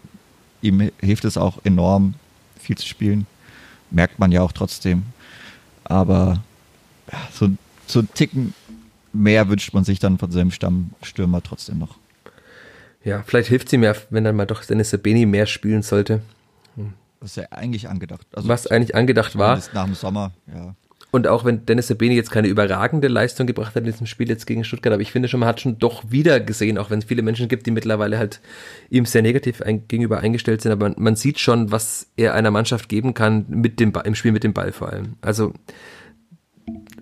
ihm hilft es auch enorm, viel zu spielen. Merkt man ja auch trotzdem. Aber ja, so, so einen Ticken mehr wünscht man sich dann von seinem Stammstürmer trotzdem noch. Ja, vielleicht hilft sie mir, wenn dann mal doch Dennis Sabeni mehr spielen sollte. Was ja eigentlich angedacht. Also Was eigentlich angedacht war. Nach dem Sommer, ja. Und auch wenn Dennis Sabeni jetzt keine überragende Leistung gebracht hat in diesem Spiel jetzt gegen Stuttgart, aber ich finde schon, man hat schon doch wieder gesehen, auch wenn es viele Menschen gibt, die mittlerweile halt ihm sehr negativ ein, gegenüber eingestellt sind, aber man, man, sieht schon, was er einer Mannschaft geben kann mit dem im Spiel mit dem Ball vor allem. Also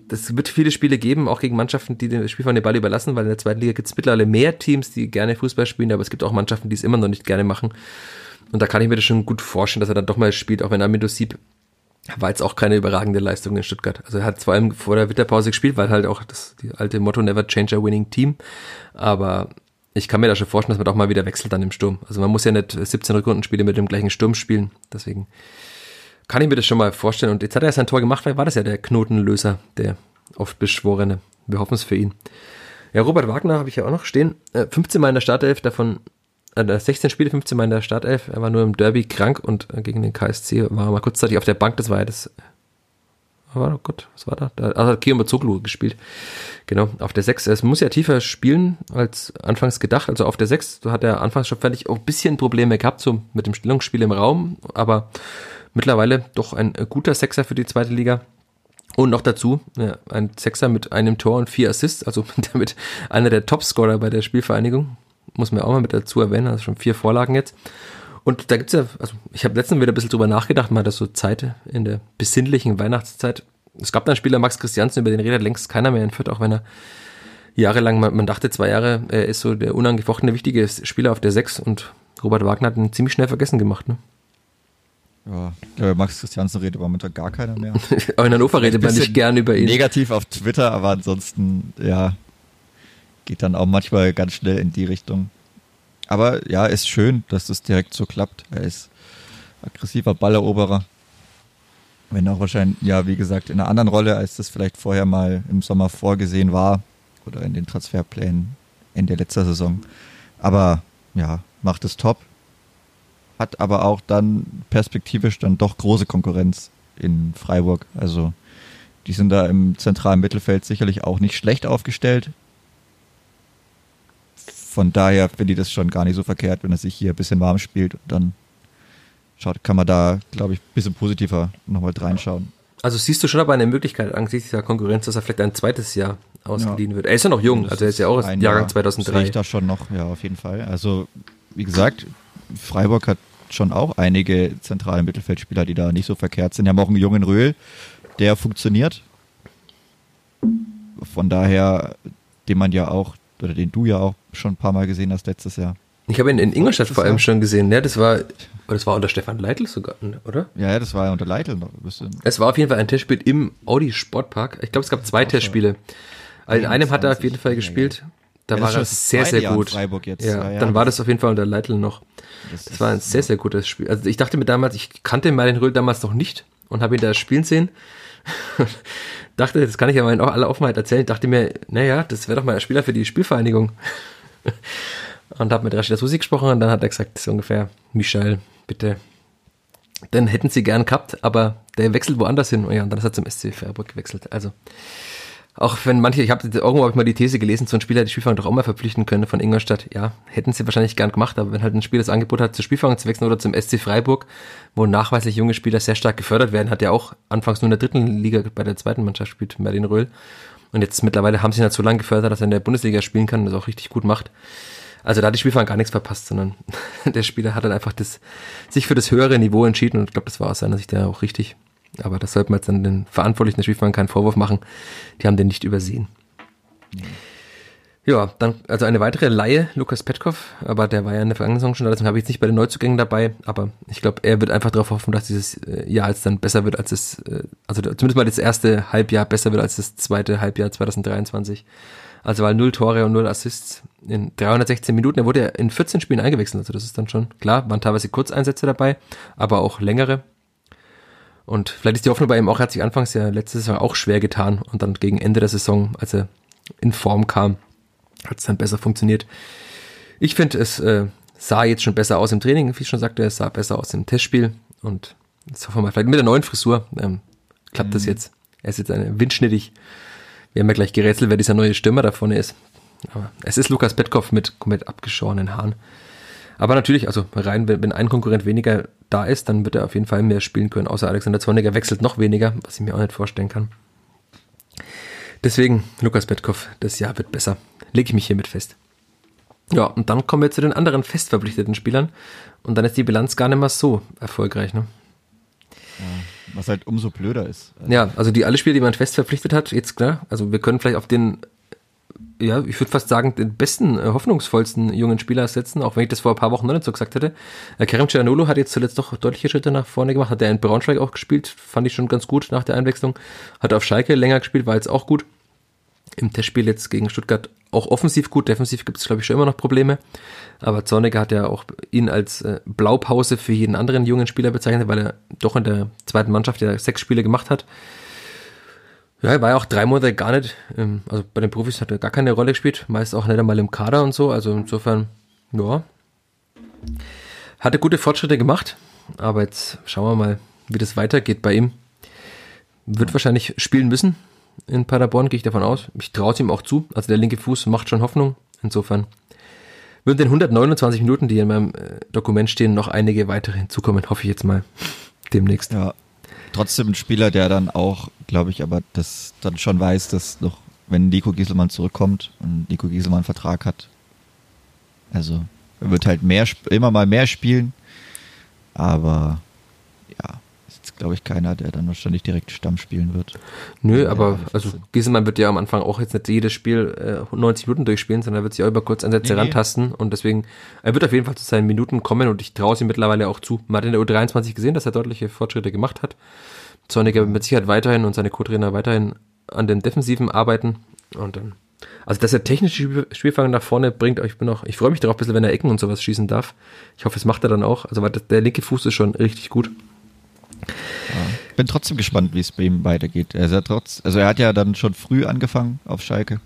das wird viele Spiele geben, auch gegen Mannschaften, die das Spiel von den Ball überlassen, weil in der zweiten Liga gibt es mittlerweile mehr Teams, die gerne Fußball spielen, aber es gibt auch Mannschaften, die es immer noch nicht gerne machen. Und da kann ich mir das schon gut vorstellen, dass er dann doch mal spielt, auch wenn Amido Sieb war jetzt auch keine überragende Leistung in Stuttgart. Also er hat vor allem vor der Winterpause gespielt, weil halt auch das die alte Motto Never Change a Winning Team. Aber ich kann mir da schon vorstellen, dass man doch mal wieder wechselt dann im Sturm. Also man muss ja nicht 17 Rückrundenspiele mit dem gleichen Sturm spielen. Deswegen kann ich mir das schon mal vorstellen. Und jetzt hat er sein Tor gemacht, weil war das ja der Knotenlöser, der oft Beschworene. Wir hoffen es für ihn. Ja, Robert Wagner habe ich ja auch noch stehen. 15 äh, Mal in der Startelf, davon äh, 16 Spiele, 15 Mal in der Startelf. Er war nur im Derby krank und äh, gegen den KSC war er mal kurzzeitig auf der Bank. Das war ja das. War oh Gott, was war da? Da also hat Kiyoma Zoglu gespielt. Genau, auf der 6. Es muss ja tiefer spielen als anfangs gedacht. Also auf der 6 so hat er anfangs schon völlig auch ein bisschen Probleme gehabt, so mit dem Stellungsspiel im Raum. Aber mittlerweile doch ein äh, guter Sechser für die zweite Liga. Und noch dazu ja, ein Sechser mit einem Tor und vier Assists, also damit einer der Topscorer bei der Spielvereinigung. Muss man auch mal mit dazu erwähnen, also schon vier Vorlagen jetzt. Und da gibt's ja, also ich habe letztens wieder ein bisschen drüber nachgedacht, mal das so Zeit in der besinnlichen Weihnachtszeit. Es gab dann Spieler Max Christiansen, über den redet längst keiner mehr in Fürth, auch wenn er jahrelang, man, man dachte zwei Jahre, er ist so der unangefochtene wichtige Spieler auf der Sechs und Robert Wagner hat ihn ziemlich schnell vergessen gemacht, ne? Ja, glaube, Max Christiansen redet momentan gar keiner mehr. Auch in Hannover redet man nicht gern über ihn. Negativ auf Twitter, aber ansonsten, ja, geht dann auch manchmal ganz schnell in die Richtung. Aber ja, ist schön, dass das direkt so klappt. Er ist aggressiver Balleroberer. Wenn auch wahrscheinlich, ja, wie gesagt, in einer anderen Rolle, als das vielleicht vorher mal im Sommer vorgesehen war oder in den Transferplänen Ende letzter Saison. Aber ja, macht es top hat aber auch dann perspektivisch dann doch große Konkurrenz in Freiburg. Also die sind da im zentralen Mittelfeld sicherlich auch nicht schlecht aufgestellt. Von daher finde ich das schon gar nicht so verkehrt, wenn er sich hier ein bisschen warm spielt dann schaut, kann man da, glaube ich, ein bisschen positiver nochmal reinschauen. Also siehst du schon aber eine Möglichkeit angesichts dieser Konkurrenz, dass er vielleicht ein zweites Jahr ausgeliehen ja. wird. Er ist ja noch jung, also er ist ja auch Jahrgang Jahr, 2003. Sehe ich da schon noch, ja, auf jeden Fall. Also, wie gesagt, Freiburg hat schon auch einige zentrale Mittelfeldspieler, die da nicht so verkehrt sind. Wir haben auch einen jungen Röhl, der funktioniert. Von daher, den man ja auch, oder den du ja auch schon ein paar Mal gesehen hast letztes Jahr. Ich habe ihn in Ingolstadt vor allem schon gesehen. Ja, das war, das war unter Stefan Leitl sogar, oder? Ja, ja das war ja unter Leitl noch. Es war auf jeden Fall ein Testspiel im Audi Sportpark. Ich glaube, es gab zwei Testspiele. Also in einem hat er auf jeden Fall gespielt. Da ja, war er sehr, sehr gut. Ja, ja, dann war das auf jeden Fall unter Leitl noch. Das, das war ein sehr, sehr gutes Spiel. Also ich dachte mir damals, ich kannte Martin Röhl damals noch nicht und habe ihn da spielen sehen. Dachte, das kann ich mal in aller Offenheit erzählen. Dachte mir, naja, das wäre doch mal ein Spieler für die Spielvereinigung. und habe mit Rashida Susi gesprochen und dann hat er gesagt, ist ungefähr, Michel, bitte. Dann hätten sie gern gehabt, aber der wechselt woanders hin. Ja, und dann ist er zum SC Freiburg gewechselt. Also auch wenn manche, ich habe irgendwo hab ich mal die These gelesen, so ein Spieler die Spielfang doch auch mal verpflichten können von Ingolstadt. Ja, hätten sie wahrscheinlich gern gemacht, aber wenn halt ein Spieler das Angebot hat, zur Spielfang zu wechseln oder zum SC Freiburg, wo nachweislich junge Spieler sehr stark gefördert werden, hat er auch anfangs nur in der dritten Liga bei der zweiten Mannschaft spielt, Merlin Röhl. Und jetzt mittlerweile haben sie ihn halt so lange gefördert, dass er in der Bundesliga spielen kann und das auch richtig gut macht. Also da hat die Spielfang gar nichts verpasst, sondern der Spieler hat dann einfach das, sich für das höhere Niveau entschieden und ich glaube, das war aus seiner Sicht ja auch richtig. Aber das sollte man jetzt dann den Verantwortlichen der Spielverein keinen Vorwurf machen. Die haben den nicht übersehen. Mhm. Ja, dann, also eine weitere Laie, Lukas Petkov, aber der war ja in der vergangenen Saison schon da, deswegen habe ich jetzt nicht bei den Neuzugängen dabei, aber ich glaube, er wird einfach darauf hoffen, dass dieses äh, Jahr jetzt dann besser wird als das, äh, also zumindest mal das erste Halbjahr besser wird als das zweite Halbjahr 2023. Also weil null Tore und null Assists in 316 Minuten. Er wurde ja in 14 Spielen eingewechselt, also das ist dann schon klar, waren teilweise Kurzeinsätze dabei, aber auch längere. Und vielleicht ist die Hoffnung bei ihm auch, er hat sich anfangs ja letzte Saison auch schwer getan und dann gegen Ende der Saison, als er in Form kam, hat es dann besser funktioniert. Ich finde, es äh, sah jetzt schon besser aus im Training, wie ich schon sagte, es sah besser aus im Testspiel und jetzt hoffen wir mal, vielleicht mit der neuen Frisur ähm, klappt mhm. das jetzt. Er ist jetzt eine windschnittig. Wir haben ja gleich gerätselt, wer dieser neue Stürmer da vorne ist. Aber es ist Lukas Petkov mit komplett abgeschorenen Haaren. Aber natürlich, also rein, wenn, wenn ein Konkurrent weniger da ist, dann wird er auf jeden Fall mehr spielen können. Außer Alexander Zorniger wechselt noch weniger, was ich mir auch nicht vorstellen kann. Deswegen, Lukas Petkov, das Jahr wird besser lege ich mich hiermit fest. Ja, und dann kommen wir zu den anderen festverpflichteten Spielern. Und dann ist die Bilanz gar nicht mehr so erfolgreich. Ne? Ja, was halt umso blöder ist. Also ja, also die alle Spieler, die man fest verpflichtet hat, jetzt klar, also wir können vielleicht auf den, ja, ich würde fast sagen, den besten, äh, hoffnungsvollsten jungen Spieler setzen, auch wenn ich das vor ein paar Wochen noch nicht so gesagt hätte. Äh, Kerem Cianolo hat jetzt zuletzt doch deutliche Schritte nach vorne gemacht, hat er in Braunschweig auch gespielt, fand ich schon ganz gut nach der Einwechslung. Hat auf Schalke länger gespielt, war jetzt auch gut. Im Testspiel jetzt gegen Stuttgart auch offensiv gut, defensiv gibt es, glaube ich, schon immer noch Probleme. Aber Zorniger hat ja auch ihn als äh, Blaupause für jeden anderen jungen Spieler bezeichnet, weil er doch in der zweiten Mannschaft ja sechs Spiele gemacht hat. Ja, er war ja auch drei Monate gar nicht, ähm, also bei den Profis hat er gar keine Rolle gespielt, meist auch nicht einmal im Kader und so, also insofern, ja. Hatte gute Fortschritte gemacht, aber jetzt schauen wir mal, wie das weitergeht bei ihm. Wird wahrscheinlich spielen müssen, in Paderborn, gehe ich davon aus. Ich traue es ihm auch zu. Also der linke Fuß macht schon Hoffnung. Insofern würden den 129 Minuten, die in meinem äh, Dokument stehen, noch einige weitere hinzukommen, hoffe ich jetzt mal demnächst. Ja, trotzdem ein Spieler, der dann auch, glaube ich, aber das dann schon weiß, dass noch, wenn Nico Gieselmann zurückkommt und Nico Gieselmann einen Vertrag hat, also er wird halt mehr, immer mal mehr spielen, aber ja, glaube ich, keiner, der dann wahrscheinlich direkt Stamm spielen wird. Nö, aber also Gieselmann wird ja am Anfang auch jetzt nicht jedes Spiel äh, 90 Minuten durchspielen, sondern er wird sich auch über Kurzeinsätze nee, rantasten und deswegen, er wird auf jeden Fall zu seinen Minuten kommen und ich traue es ihm mittlerweile auch zu. Man hat in der U23 gesehen, dass er deutliche Fortschritte gemacht hat. Zorniger mit Sicherheit weiterhin und seine Co-Trainer weiterhin an den Defensiven arbeiten und dann also, dass er technische Spielfang nach vorne bringt, ich bin auch, ich freue mich darauf ein bisschen, wenn er Ecken und sowas schießen darf. Ich hoffe, es macht er dann auch. Also, weil der linke Fuß ist schon richtig gut. Ja. Bin trotzdem gespannt, wie es bei ihm weitergeht. Er ist ja trotz, also er hat ja dann schon früh angefangen auf Schalke.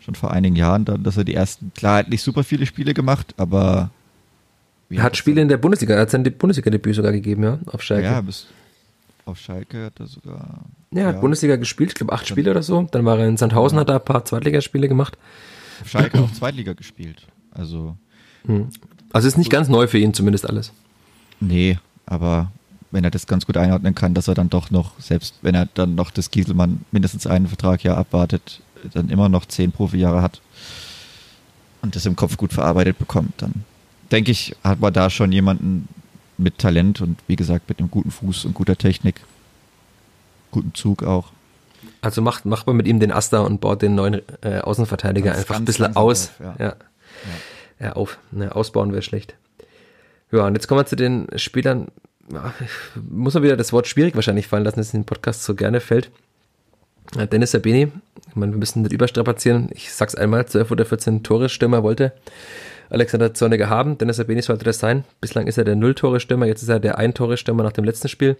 Schon vor einigen Jahren dann, dass er die ersten, klar, hat nicht super viele Spiele gemacht, aber. Er hat Spiele in der Bundesliga, er hat sein Bundesliga-Debüt sogar gegeben, ja, auf Schalke. Ja, bis auf Schalke hat er sogar. Ja, hat Bundesliga gespielt, ich glaube acht Spiele oder so. Dann war er in Sandhausen, ja. hat er ein paar Zweitligaspiele gemacht. Auf Schalke auch Zweitliga gespielt. Also. Hm. Also ist nicht ganz neu für ihn zumindest alles. Nee, aber wenn er das ganz gut einordnen kann, dass er dann doch noch, selbst wenn er dann noch das Gieselmann mindestens einen Vertrag ja abwartet, dann immer noch zehn Profijahre hat und das im Kopf gut verarbeitet bekommt, dann denke ich, hat man da schon jemanden mit Talent und wie gesagt mit einem guten Fuß und guter Technik, guten Zug auch. Also macht, macht man mit ihm den Aster und baut den neuen äh, Außenverteidiger ganz, einfach ein bisschen aus. Auf, ja. Ja. ja. ja. auf. Ne, ausbauen wäre schlecht. Ja, und jetzt kommen wir zu den Spielern, muss man wieder das Wort schwierig wahrscheinlich fallen lassen, das in den Podcast so gerne fällt. Dennis Sabini, ich meine, wir müssen nicht überstrapazieren. Ich sag's einmal, 12 oder 14 Tore-Stürmer wollte Alexander Zorniger haben. Dennis Sabini sollte das sein. Bislang ist er der Null-Tore-Stürmer, jetzt ist er der Ein-Tore-Stürmer nach dem letzten Spiel.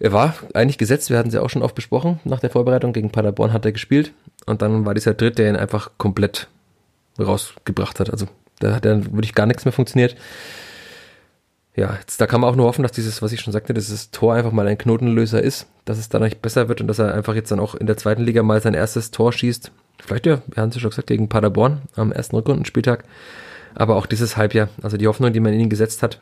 Er war eigentlich gesetzt, wir hatten sie auch schon oft besprochen. Nach der Vorbereitung gegen Paderborn hat er gespielt. Und dann war dieser Dritt, der ihn einfach komplett rausgebracht hat. Also da hat dann wirklich gar nichts mehr funktioniert ja, jetzt, da kann man auch nur hoffen, dass dieses, was ich schon sagte, dieses Tor einfach mal ein Knotenlöser ist, dass es danach besser wird und dass er einfach jetzt dann auch in der zweiten Liga mal sein erstes Tor schießt. Vielleicht ja, wir haben es ja schon gesagt, gegen Paderborn am ersten Rückrundenspieltag. Aber auch dieses Halbjahr, also die Hoffnung, die man in ihn gesetzt hat,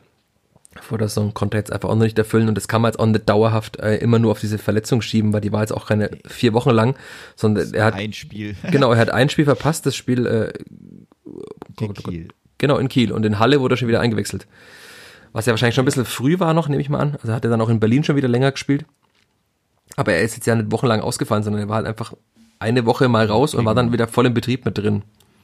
vor der Saison konnte er jetzt einfach auch noch nicht erfüllen und das kann man jetzt auch nicht dauerhaft äh, immer nur auf diese Verletzung schieben, weil die war jetzt auch keine vier Wochen lang, sondern er hat ein Spiel. genau, er hat ein Spiel verpasst, das Spiel äh, in Kiel. genau in Kiel und in Halle wurde er schon wieder eingewechselt. Was ja wahrscheinlich schon ein bisschen früh war noch, nehme ich mal an. Also hat er dann auch in Berlin schon wieder länger gespielt. Aber er ist jetzt ja nicht wochenlang ausgefallen, sondern er war halt einfach eine Woche mal raus und war dann wieder voll im Betrieb mit drin.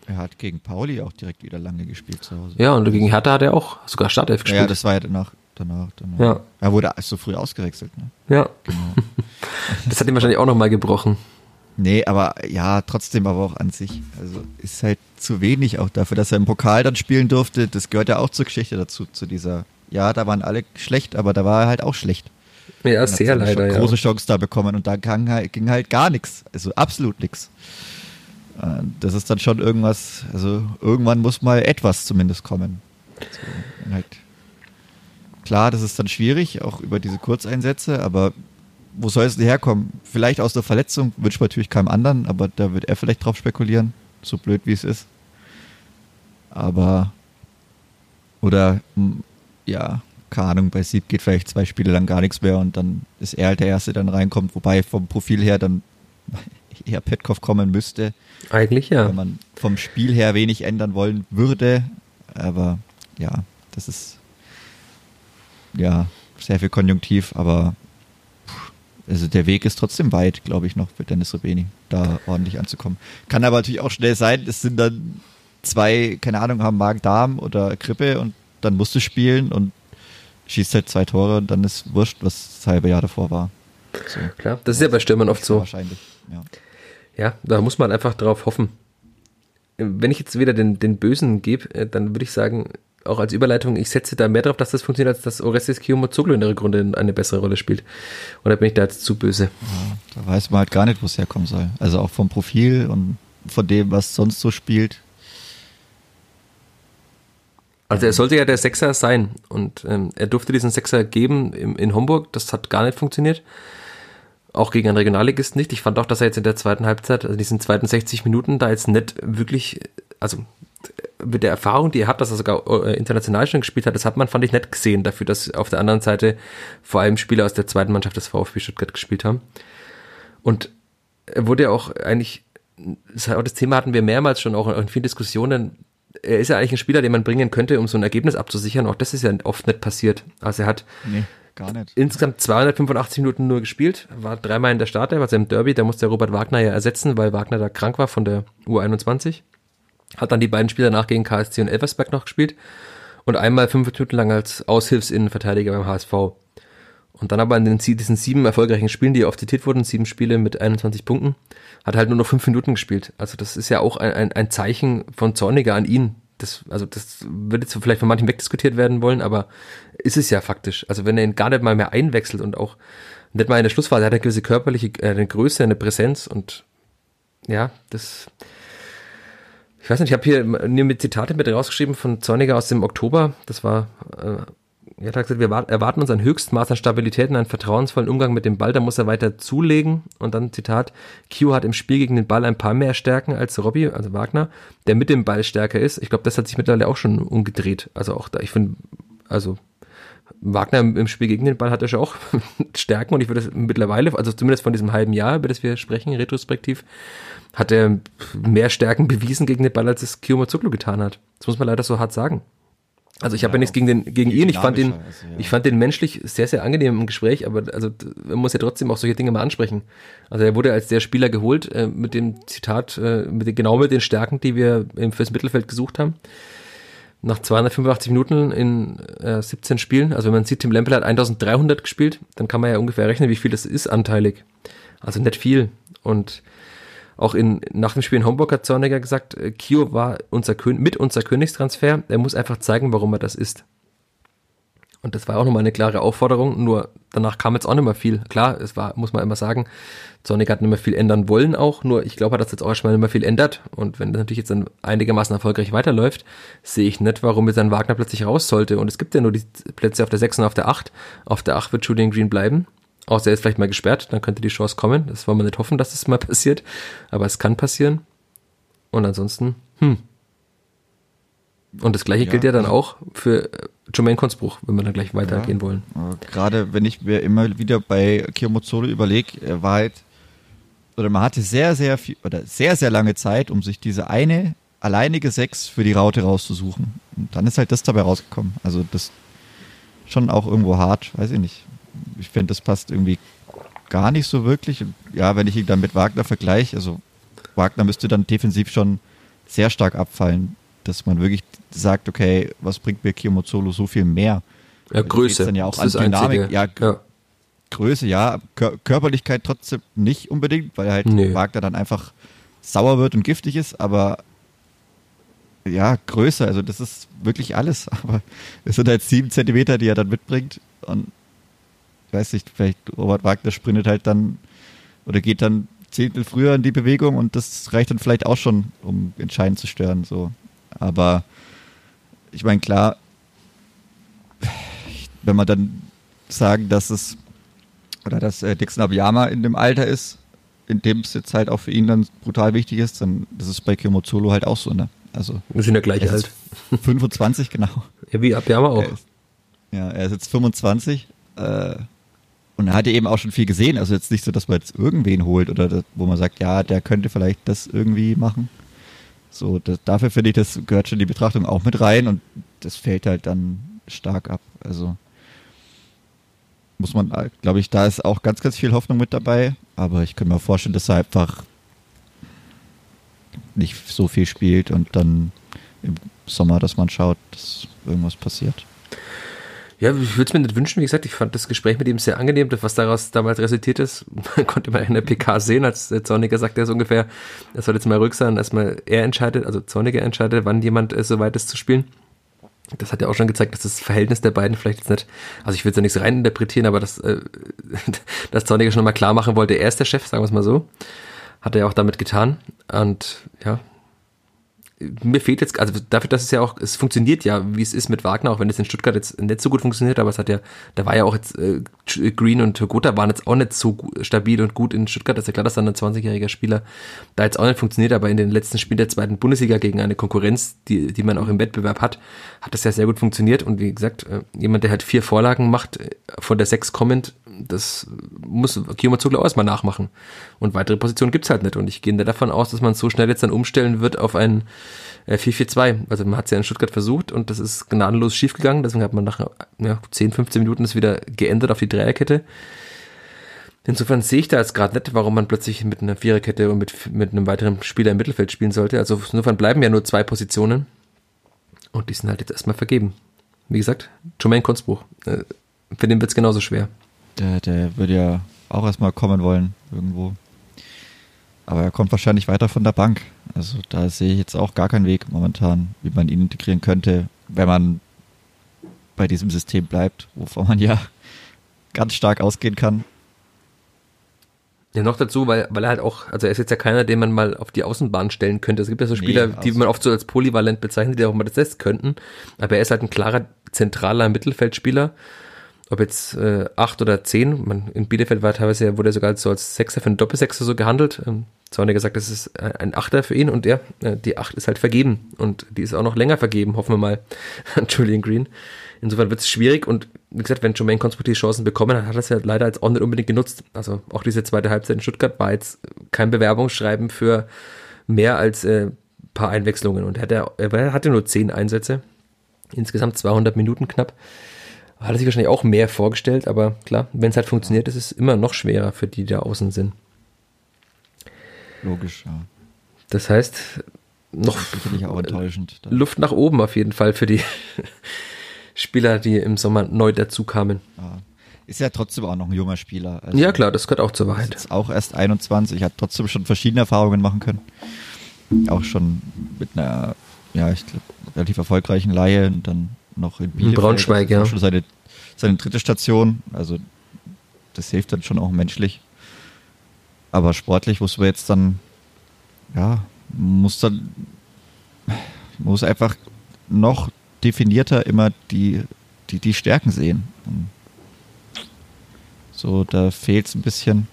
Er hat gegen Pauli auch direkt wieder lange gespielt zu Hause. Ja, und gegen Hertha hat er auch sogar Startelf gespielt. Ja, das war ja danach. danach, danach. Ja. Er wurde so früh ausgewechselt. Ne? Ja, Genau. das hat ihn wahrscheinlich auch nochmal gebrochen. Nee, aber ja, trotzdem aber auch an sich. Also ist halt zu wenig auch dafür, dass er im Pokal dann spielen durfte. Das gehört ja auch zur Geschichte dazu, zu dieser. Ja, da waren alle schlecht, aber da war er halt auch schlecht. Ja, hat sehr leider, ja. große Chance da bekommen und da ging halt, ging halt gar nichts. Also absolut nichts. Äh, Das ist dann schon irgendwas, also irgendwann muss mal etwas zumindest kommen. So, und halt, klar, das ist dann schwierig, auch über diese Kurzeinsätze, aber wo soll es denn herkommen? Vielleicht aus der Verletzung, wünscht man natürlich keinem anderen, aber da wird er vielleicht drauf spekulieren, so blöd wie es ist. Aber, oder, ja, keine Ahnung, bei Sieb geht vielleicht zwei Spiele lang gar nichts mehr und dann ist er halt der Erste, der dann reinkommt, wobei vom Profil her dann eher Petkov kommen müsste, Eigentlich ja. wenn man vom Spiel her wenig ändern wollen würde. Aber ja, das ist ja sehr viel Konjunktiv, aber also der Weg ist trotzdem weit, glaube ich, noch für Dennis Rubeni, da ordentlich anzukommen. Kann aber natürlich auch schnell sein, es sind dann zwei, keine Ahnung, haben Magen-Darm oder Grippe und dann musst du spielen und schießt halt zwei Tore und dann ist wurscht, was das halbe Jahr davor war. So. Klar, das ist ja bei Stürmern oft so. Wahrscheinlich, ja. Ja, da muss man einfach drauf hoffen. Wenn ich jetzt wieder den, den Bösen gebe, äh, dann würde ich sagen, auch als Überleitung, ich setze da mehr drauf, dass das funktioniert, als dass Orestes Kiyomazoglu in der Rückrunde eine bessere Rolle spielt. Oder bin ich da jetzt zu böse? Ja, da weiß man halt gar nicht, wo es herkommen soll. Also auch vom Profil und von dem, was sonst so spielt. Also er sollte ja der Sechser sein und ähm, er durfte diesen Sechser geben im, in Homburg, das hat gar nicht funktioniert. Auch gegen einen Regionalligisten nicht. Ich fand auch, dass er jetzt in der zweiten Halbzeit, also diesen zweiten 60 Minuten, da jetzt nicht wirklich, also mit der Erfahrung, die er hat, dass er sogar äh, international schon gespielt hat, das hat man, fand ich, nicht gesehen dafür, dass auf der anderen Seite vor allem Spieler aus der zweiten Mannschaft des VfB Stuttgart gespielt haben. Und er wurde ja auch eigentlich, das Thema hatten wir mehrmals schon auch in vielen Diskussionen, er ist ja eigentlich ein Spieler, den man bringen könnte, um so ein Ergebnis abzusichern. Auch das ist ja oft nicht passiert. Also er hat Nee, insgesamt 285 Minuten nur gespielt, war dreimal in der Startelf, also im Derby, da musste der Robert Wagner ja ersetzen, weil Wagner da krank war von der U21. Hat dann die beiden Spiele danach gegen KSC und Elversberg noch gespielt und einmal fünf Minuten lang als Aushilfsinnenverteidiger beim HSV. Und dann aber in den, diesen sieben erfolgreichen Spielen, die oft zitiert wurden, sieben Spiele mit 21 Punkten, hat er halt nur noch fünf Minuten gespielt. Also das ist ja auch ein, ein, ein Zeichen von Zorniger an ihn. Das, also das wird jetzt vielleicht von manchen wegdiskutiert werden wollen, aber ist es ja faktisch. Also wenn er ihn gar nicht mal mehr einwechselt und auch nicht mal in der Schlussphase, er hat eine gewisse körperliche, äh, eine Größe, eine Präsenz und ja, das ich weiß nicht, ich habe hier nur mit Zitate mit rausgeschrieben von Zorniger aus dem Oktober. Das war, äh, er hat gesagt, wir erwarten uns ein Höchstmaß an Stabilität und einen vertrauensvollen Umgang mit dem Ball. Da muss er weiter zulegen. Und dann Zitat, Q hat im Spiel gegen den Ball ein paar mehr Stärken als Robbie, also Wagner, der mit dem Ball stärker ist. Ich glaube, das hat sich mittlerweile auch schon umgedreht. Also auch da, ich finde, also Wagner im Spiel gegen den Ball hat er schon auch Stärken und ich würde es mittlerweile, also zumindest von diesem halben Jahr, über das wir sprechen, retrospektiv, hat er mehr Stärken bewiesen gegen den Ball, als es Kiyomazoglu getan hat. Das muss man leider so hart sagen. Also ich habe ja nichts gegen den gegen ihn. Ich fand den, also, ja. ich fand den menschlich sehr sehr angenehm im Gespräch, aber also man muss ja trotzdem auch solche Dinge mal ansprechen. Also er wurde als der Spieler geholt äh, mit dem Zitat, äh, mit den, genau mit den Stärken, die wir im fürs Mittelfeld gesucht haben. Nach 285 Minuten in äh, 17 Spielen, also wenn man sieht, Tim Lempel hat 1300 gespielt, dann kann man ja ungefähr rechnen, wie viel das ist anteilig. Also nicht viel. Und auch in, nach dem Spiel in Homburg hat Zorniger gesagt, äh, Kio war unser Kön mit unser Königstransfer. Er muss einfach zeigen, warum er das ist. Und das war auch nochmal eine klare Aufforderung, nur danach kam jetzt auch nicht mehr viel. Klar, es war, muss man immer sagen, Zorniger hat nicht mehr viel ändern wollen auch, nur ich glaube, dass jetzt auch erstmal nicht mehr viel ändert. Und wenn das natürlich jetzt dann einigermaßen erfolgreich weiterläuft, sehe ich nicht, warum jetzt ein Wagner plötzlich raus sollte. Und es gibt ja nur die Plätze auf der 6 und auf der 8. Auf der 8 wird Julian Green bleiben. Außer er ist vielleicht mal gesperrt, dann könnte die Chance kommen. Das wollen wir nicht hoffen, dass das mal passiert. Aber es kann passieren. Und ansonsten, hm. Und das gleiche Ja, gilt ja dann auch für äh, Jermaine Konzbruch, wenn wir dann gleich weitergehen Ja. wollen. Aber Gerade wenn ich mir immer wieder bei Kiyomozoro überlege, er war halt, oder man hatte sehr, sehr viel, oder sehr, sehr lange Zeit, um sich diese eine alleinige Sechs für die Raute rauszusuchen. Und dann ist halt das dabei rausgekommen. Also das schon auch irgendwo hart, weiß ich nicht. Ich finde, das passt irgendwie gar nicht so wirklich. Ja, wenn ich ihn dann mit Wagner vergleiche, also Wagner müsste dann defensiv schon sehr stark abfallen, dass man wirklich sagt, okay, was bringt mir Kiyomozolo so viel mehr? Ja, Größe. Dann ja auch an Dynamik. Ja, ja, Größe, ja. Kör Körperlichkeit trotzdem nicht unbedingt, weil halt nee. Wagner dann einfach sauer wird und giftig ist, aber ja, Größe, also das ist wirklich alles. Aber es sind halt sieben Zentimeter, die er dann mitbringt. Und weiß nicht, vielleicht Robert Wagner sprintet halt dann oder geht dann Zehntel früher in die Bewegung und das reicht dann vielleicht auch schon, um entscheidend zu stören. So. Aber ich meine, klar, wenn man dann sagen, dass es oder dass äh, Dixon Abiyama in dem Alter ist, in dem es jetzt halt auch für ihn dann brutal wichtig ist, dann das ist bei Kimozolo halt auch so, ne? Also wir sind ja gleich alt. 25 genau. Ja, wie Abiyama auch. Er ist, ja, er ist jetzt 25 äh, und er hat eben auch schon viel gesehen. Also jetzt nicht so, dass man jetzt irgendwen holt oder das, wo man sagt, ja, der könnte vielleicht das irgendwie machen. So, das, dafür finde ich, das gehört schon die Betrachtung auch mit rein und das fällt halt dann stark ab. Also muss man, glaube ich, da ist auch ganz, ganz viel Hoffnung mit dabei. Aber ich kann mir vorstellen, dass er einfach nicht so viel spielt und dann im Sommer, dass man schaut, dass irgendwas passiert. Ja, ich würde es mir nicht wünschen. Wie gesagt, ich fand das Gespräch mit ihm sehr angenehm. Was daraus damals resultiert ist, man konnte mal in der PK sehen, als Zorniger sagte er so ungefähr, er soll jetzt mal ruhig sein, erstmal er entscheidet, also Zorniger entscheidet, wann jemand äh, so weit ist zu spielen das hat ja auch schon gezeigt, dass das Verhältnis der beiden vielleicht jetzt nicht, also ich will es ja nicht so rein interpretieren, aber dass, äh, dass Zorniger schon mal klar machen wollte, er ist der Chef, sagen wir es mal so. Hat er ja auch damit getan. Und ja, mir fehlt jetzt, also dafür, dass es ja auch, es funktioniert ja, wie es ist mit Wagner, auch wenn es in Stuttgart jetzt nicht so gut funktioniert, aber es hat ja, da war ja auch jetzt, äh, Green und Gotha waren jetzt auch nicht so stabil und gut in Stuttgart, das ist ja klar, dass dann ein 20-jähriger Spieler da jetzt auch nicht funktioniert, aber in den letzten Spielen der zweiten Bundesliga gegen eine Konkurrenz, die, die man auch im Wettbewerb hat, hat das ja sehr gut funktioniert. Und wie gesagt, äh, jemand, der halt vier Vorlagen macht, äh, von der sechs kommend, das muss Kiyoma Zugler auch erstmal nachmachen. Und weitere Positionen gibt's halt nicht. Und ich gehe davon aus, dass man so schnell jetzt dann umstellen wird auf ein äh, 4-4-2. Also man hat es ja in Stuttgart versucht und das ist gnadenlos schiefgegangen. Deswegen hat man nach ja, 10, 15 Minuten es wieder geändert auf die Dreierkette. Insofern sehe ich da jetzt gerade nicht, warum man plötzlich mit einer Viererkette und mit, mit einem weiteren Spieler im Mittelfeld spielen sollte. Also insofern bleiben ja nur zwei Positionen. Und die sind halt jetzt erstmal vergeben. Wie gesagt, Jermaine Kunstbuch. Äh, für den wird es genauso schwer. Der, der würde ja auch erstmal kommen wollen, irgendwo. Aber er kommt wahrscheinlich weiter von der Bank. Also da sehe ich jetzt auch gar keinen Weg momentan, wie man ihn integrieren könnte, wenn man bei diesem System bleibt, wovon man ja ganz stark ausgehen kann. Ja, noch dazu, weil, weil er halt auch, also er ist jetzt ja keiner, den man mal auf die Außenbahn stellen könnte. Es gibt ja so Spieler, nee, die man oft so als polyvalent bezeichnet, die auch mal das selbst könnten. Aber er ist halt ein klarer, zentraler Mittelfeldspieler ob jetzt äh, acht oder zehn, man, in Bielefeld war teilweise, wurde er sogar so als Sechser für einen Doppelsechser so gehandelt. Ähm, Zorniger gesagt, das ist ein Achter für ihn und er, äh, die Acht ist halt vergeben und die ist auch noch länger vergeben, hoffen wir mal, an Julian Green. Insofern wird es schwierig und wie gesagt, wenn Jermaine Consport die Chancen bekommen hat, hat er es ja leider als auch nicht unbedingt genutzt. Also auch diese zweite Halbzeit in Stuttgart war jetzt kein Bewerbungsschreiben für mehr als äh, paar Einwechslungen und er hatte, er hatte nur zehn Einsätze, insgesamt 200 Minuten knapp. Hat er sich wahrscheinlich auch mehr vorgestellt, aber klar, wenn es halt funktioniert, ist es immer noch schwerer für die, die da außen sind. Logisch, ja. Das heißt, noch auch enttäuschend, Luft nach oben auf jeden Fall für die Spieler, die im Sommer neu dazukamen. Ja. Ist ja trotzdem auch noch ein junger Spieler. Also ja, klar, das gehört auch zur Wahrheit. Ist auch erst 21, hat trotzdem schon verschiedene Erfahrungen machen können. Auch schon mit einer, ja, ich glaube, relativ erfolgreichen Laie und dann noch in Bielefeld. Braunschweig, ja. Schon seine, seine dritte Station. Also das hilft dann schon auch menschlich. Aber sportlich muss man jetzt dann, ja, muss dann, muss einfach noch definierter immer die, die, die Stärken sehen. Und so, da fehlt es ein bisschen.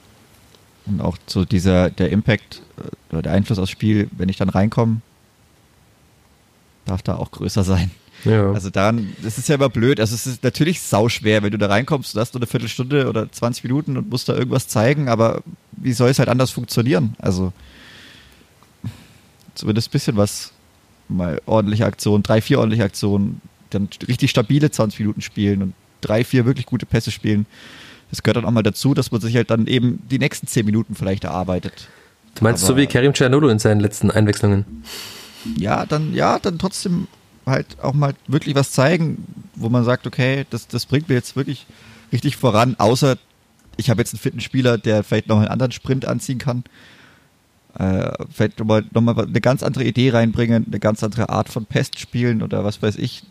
Und auch so dieser, der Impact äh, oder der Einfluss aufs Spiel, wenn ich dann reinkomme, darf da auch größer sein. Ja. Also dann, das ist ja immer blöd. Also es ist natürlich sauschwer, wenn du da reinkommst, du hast nur eine Viertelstunde oder 20 Minuten und musst da irgendwas zeigen, aber wie soll es halt anders funktionieren? Also zumindest ein bisschen was, mal ordentliche Aktionen, drei, vier ordentliche Aktionen, dann richtig stabile 20 Minuten spielen und drei, vier wirklich gute Pässe spielen. Das gehört dann auch mal dazu, dass man sich halt dann eben die nächsten zehn Minuten vielleicht erarbeitet. Du meinst Aber, so wie Karim Cianolo in seinen letzten Einwechslungen? Ja, dann, ja, dann trotzdem halt auch mal wirklich was zeigen, wo man sagt, okay, das, das bringt mir jetzt wirklich richtig voran, außer ich habe jetzt einen fitten Spieler, der vielleicht noch einen anderen Sprint anziehen kann. Äh, vielleicht nochmal noch mal eine ganz andere Idee reinbringen, eine ganz andere Art von Pest spielen oder was weiß ich,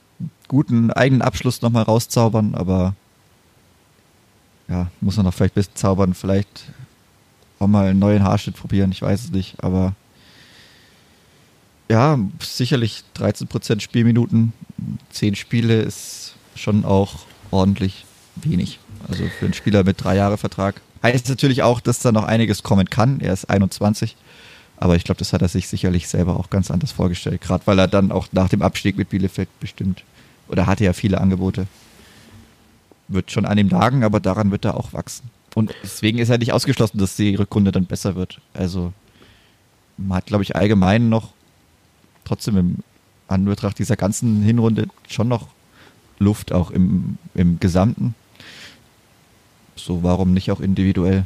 guten eigenen Abschluss nochmal rauszaubern, aber ja, muss man noch vielleicht ein bisschen zaubern, vielleicht auch mal einen neuen Haarschnitt probieren, ich weiß es nicht, aber ja, sicherlich 13% Spielminuten, 10 Spiele ist schon auch ordentlich wenig. Also für einen Spieler mit drei Jahre Vertrag. Heißt natürlich auch, dass da noch einiges kommen kann. Er ist 21. Aber ich glaube, das hat er sich sicherlich selber auch ganz anders vorgestellt. Gerade weil er dann auch nach dem Abstieg mit Bielefeld bestimmt, oder hatte ja viele Angebote. Wird schon an ihm lagen, aber daran wird er auch wachsen. Und deswegen ist er nicht ausgeschlossen, dass die Rückrunde dann besser wird. Also man hat, glaube ich, allgemein noch trotzdem im Anbetracht dieser ganzen Hinrunde schon noch Luft auch im, im Gesamten. So, warum nicht auch individuell?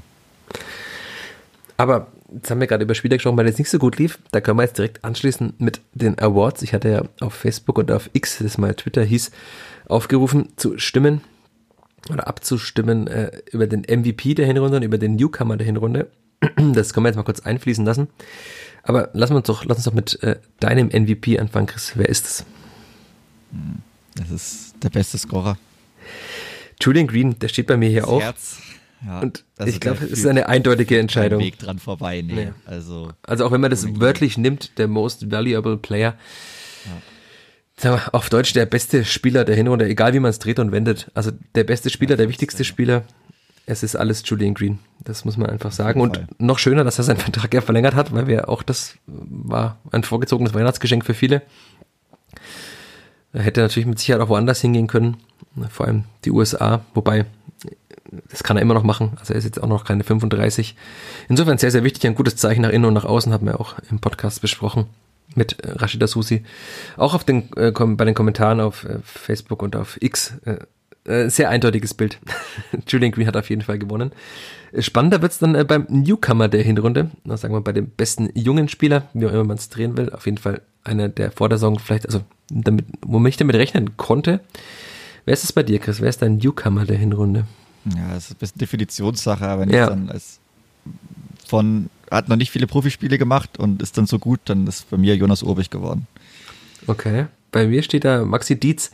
Aber jetzt haben wir gerade über Spieler gesprochen, weil es nicht so gut lief. Da können wir jetzt direkt anschließen mit den Awards. Ich hatte ja auf Facebook und auf X, das mal Twitter hieß, aufgerufen zu stimmen oder abzustimmen äh, über den MVP der Hinrunde und über den Newcomer der Hinrunde. Das können wir jetzt mal kurz einfließen lassen. Aber lass uns doch, lass uns doch mit äh, deinem MVP anfangen, Chris. Wer ist es? Das ist der beste Scorer. Julian Green, der steht bei mir hier das auch. Herz. Ja, und also ich glaube, es ist eine eindeutige Entscheidung. Weg dran vorbei, nee. nee. Also, also auch wenn man das wörtlich nimmt, der most valuable player. Ja. Auf Deutsch der beste Spieler der Hinrunde, egal wie man es dreht und wendet. Also der beste Spieler, der wichtigste Spieler. Es ist alles Julian Green. Das muss man einfach sagen. Und noch schöner, dass er seinen Vertrag ja verlängert hat, weil wir auch das war ein vorgezogenes Weihnachtsgeschenk für viele. Er hätte natürlich mit Sicherheit auch woanders hingehen können, vor allem die USA, wobei das kann er immer noch machen. Also er ist jetzt auch noch keine 35. Insofern sehr, sehr wichtig, ein gutes Zeichen nach innen und nach außen, haben wir auch im Podcast besprochen mit Rashida Susi. Auch auf den, äh, bei den Kommentaren auf äh, Facebook und auf X. Äh, äh, sehr eindeutiges Bild. Julian Green hat auf jeden Fall gewonnen. Spannender wird's dann äh, beim Newcomer der Hinrunde. Na, sagen wir bei dem besten jungen Spieler, wie auch immer man es drehen will. Auf jeden Fall einer, der vor der Saison vielleicht, also damit, wo ich damit rechnen konnte. Wer ist es bei dir, Chris? Wer ist dein Newcomer der Hinrunde? Ja, das ist ein bisschen Definitionssache, aber wenn ja. dann als von, hat noch nicht viele Profispiele gemacht und ist dann so gut, dann ist bei mir Jonas Urbich geworden. Okay. Bei mir steht da Maxi Dietz,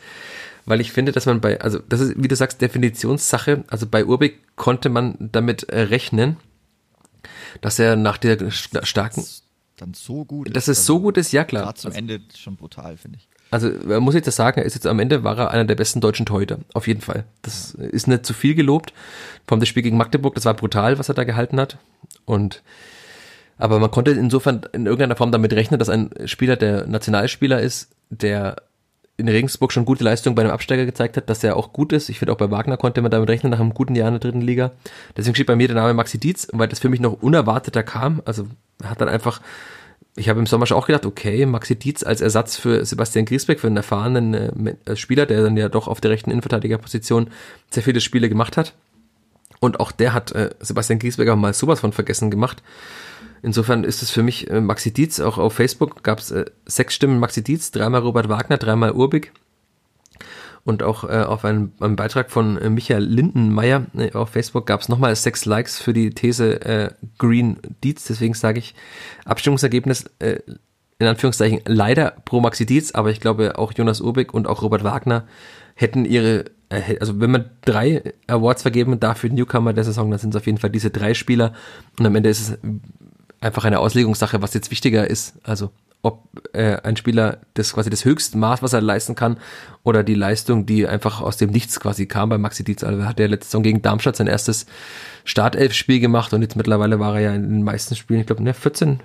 weil ich finde, dass man bei, also das ist, wie du sagst, Definitionssache. Also bei Urbich konnte man damit äh, rechnen, dass er nach der starken dann so gut ist. Dass es also so gut ist, ja klar. Gerade zum also, Ende schon brutal, finde ich. Also muss ich das sagen, er ist jetzt am Ende war er einer der besten deutschen Torhüter. Auf jeden Fall. Das ist nicht zu viel gelobt. Vom das Spiel gegen Magdeburg, das war brutal, was er da gehalten hat. Und aber man konnte insofern in irgendeiner Form damit rechnen, dass ein Spieler, der Nationalspieler ist, der in Regensburg schon gute Leistung bei einem Absteiger gezeigt hat, dass er auch gut ist. Ich finde auch bei Wagner konnte man damit rechnen nach einem guten Jahr in der dritten Liga. Deswegen steht bei mir der Name Maxi Dietz, weil das für mich noch unerwarteter kam. Also hat dann einfach ich habe im Sommer schon auch gedacht, okay, Maxi Dietz als Ersatz für Sebastian Griesbeck, für einen erfahrenen äh, Spieler, der dann ja doch auf der rechten Innenverteidigerposition sehr viele Spiele gemacht hat. Und auch der hat äh, Sebastian Griesbeck auch mal sowas von vergessen gemacht. Insofern ist es für mich äh, Maxi Dietz, auch auf Facebook gab es äh, sechs Stimmen Maxi Dietz, dreimal Robert Wagner, dreimal Urbig. Und auch äh, auf einem, einem Beitrag von äh, Michael Lindenmeier äh, auf Facebook gab es nochmal sechs Likes für die These äh, Green Dietz. Deswegen sage ich Abstimmungsergebnis äh, in Anführungszeichen leider pro Maxi Dietz, aber ich glaube auch Jonas Urbig und auch Robert Wagner hätten ihre, also wenn man drei Awards vergeben darf für Newcomer der Saison, dann sind es auf jeden Fall diese drei Spieler. Und am Ende ist es einfach eine Auslegungssache, was jetzt wichtiger ist. Also ob äh, ein Spieler das quasi das höchste Maß, was er leisten kann, oder die Leistung, die einfach aus dem Nichts quasi kam bei Maxi Dietz. Also hat er letzte Saison gegen Darmstadt sein erstes Startelf-Spiel gemacht und jetzt mittlerweile war er ja in den meisten Spielen, ich glaube, ne, 14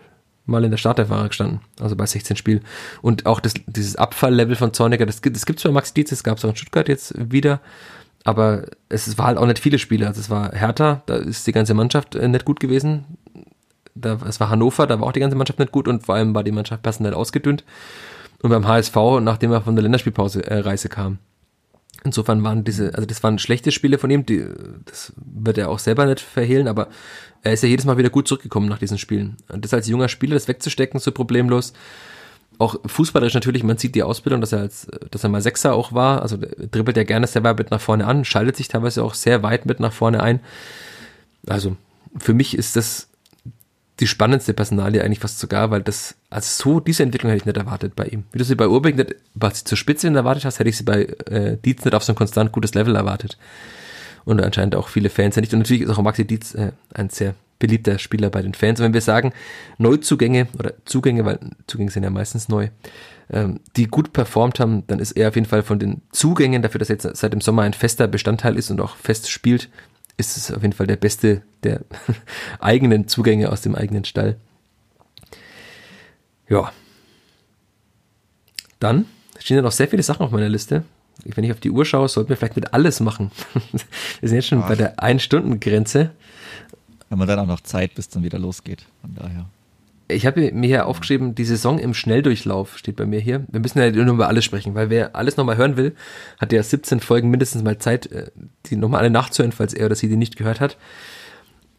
Mal in der Startelf war er gestanden, also bei 16 Spielen. Und auch das, dieses Abfalllevel von Zorniger, das, das gibt es bei Maxi Dietz, das gab es auch in Stuttgart jetzt wieder, aber es war halt auch nicht viele Spiele. Also es war Hertha, da ist die ganze Mannschaft äh, nicht gut gewesen da, es war Hannover, da war auch die ganze Mannschaft nicht gut und vor allem war die Mannschaft personell ausgedünnt. Und beim HSV, nachdem er von der Länderspielpause äh, Reise kam. Insofern waren diese, also das waren schlechte Spiele von ihm, die, das wird er auch selber nicht verhehlen, aber er ist ja jedes Mal wieder gut zurückgekommen nach diesen Spielen. Und das als junger Spieler, das wegzustecken, so problemlos. Auch fußballerisch natürlich, man sieht die Ausbildung, dass er als, dass er mal Sechser auch war, also dribbelt er gerne weit mit nach vorne an, schaltet sich teilweise auch sehr weit mit nach vorne ein. Also, für mich ist das die spannendste Personalie eigentlich fast sogar, weil das, also so, diese Entwicklung hätte ich nicht erwartet bei ihm. Wie du sie bei Urbeck nicht, was zur Spitze erwartet hast, hätte ich sie bei äh, Dietz nicht auf so ein konstant gutes Level erwartet. Und anscheinend auch viele Fans ja nicht. Und natürlich ist auch Maxi Dietz äh, ein sehr beliebter Spieler bei den Fans. Und wenn wir sagen, Neuzugänge oder Zugänge, weil Zugänge sind ja meistens neu, ähm, die gut performt haben, dann ist er auf jeden Fall von den Zugängen dafür, dass er jetzt seit dem Sommer ein fester Bestandteil ist und auch fest spielt, ist es auf jeden Fall der beste der eigenen Zugänge aus dem eigenen Stall. Ja. Dann stehen ja noch sehr viele Sachen auf meiner Liste. Wenn ich auf die Uhr schaue, sollten wir vielleicht mit alles machen. wir sind jetzt schon Ach. bei der Ein-Stunden-Grenze. Wenn man dann auch noch Zeit, bis dann wieder losgeht. Von daher. Ich habe mir hier aufgeschrieben, die Saison im Schnelldurchlauf steht bei mir hier. Wir müssen ja nur über alles sprechen, weil wer alles nochmal hören will, hat ja 17 Folgen mindestens mal Zeit, äh, die nochmal alle nachzuhören, falls er oder sie die nicht gehört hat.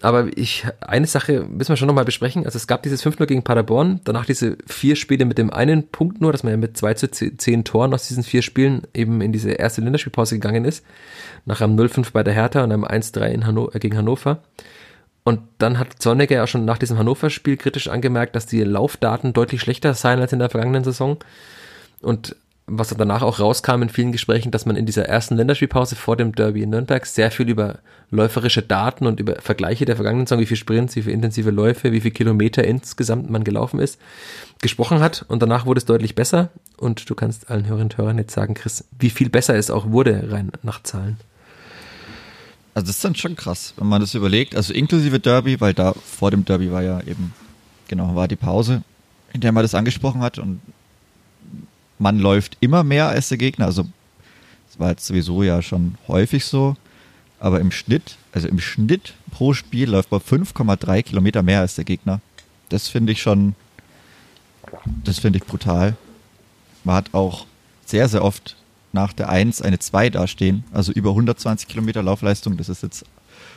Aber ich, eine Sache müssen wir schon nochmal besprechen. Also es gab dieses 5-0 gegen Paderborn, danach diese vier Spiele mit dem einen Punkt nur, dass man ja mit 2 zu 10 Toren aus diesen vier Spielen eben in diese erste Länderspielpause gegangen ist. Nach einem 0-5 bei der Hertha und einem 1-3 Hanno gegen Hannover. Und dann hat Zorniger ja schon nach diesem Hannover-Spiel kritisch angemerkt, dass die Laufdaten deutlich schlechter seien als in der vergangenen Saison. Und was danach auch rauskam in vielen Gesprächen, dass man in dieser ersten Länderspielpause vor dem Derby in Nürnberg sehr viel über läuferische Daten und über Vergleiche der vergangenen Saison, wie viel Sprints, wie viel intensive Läufe, wie viel Kilometer insgesamt man gelaufen ist, gesprochen hat. Und danach wurde es deutlich besser. Und du kannst allen Hörerinnen und Hörern jetzt sagen, Chris, wie viel besser es auch wurde, rein nach Zahlen. Also das ist dann schon krass, wenn man das überlegt. Also inklusive Derby, weil da vor dem Derby war ja eben, genau, war die Pause, in der man das angesprochen hat und man läuft immer mehr als der Gegner. Also das war jetzt sowieso ja schon häufig so. Aber im Schnitt, also im Schnitt pro Spiel läuft man 5,3 Kilometer mehr als der Gegner. Das finde ich schon, das finde ich brutal. Man hat auch sehr, sehr oft nach der 1 eine 2 dastehen, also über 120 Kilometer Laufleistung. Das ist jetzt,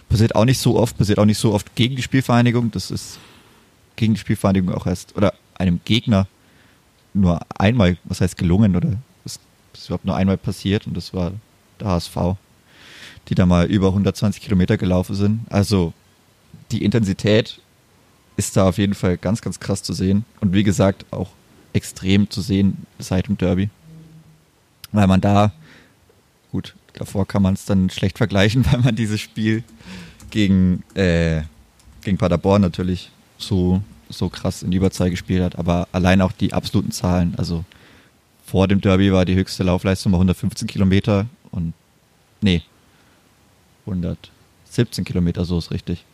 passiert auch nicht so oft, passiert auch nicht so oft gegen die Spielvereinigung. Das ist gegen die Spielvereinigung auch erst, oder einem Gegner nur einmal, was heißt gelungen, oder das ist überhaupt nur einmal passiert und das war der HSV, die da mal über 120 Kilometer gelaufen sind. Also die Intensität ist da auf jeden Fall ganz, ganz krass zu sehen und wie gesagt auch extrem zu sehen seit dem Derby weil man da, gut, davor kann man es dann schlecht vergleichen, weil man dieses Spiel gegen, äh, gegen Paderborn natürlich so, so krass in die Überzahl gespielt hat, aber allein auch die absoluten Zahlen, also vor dem Derby war die höchste Laufleistung bei 115 Kilometer und nee, 117 Kilometer, so ist richtig.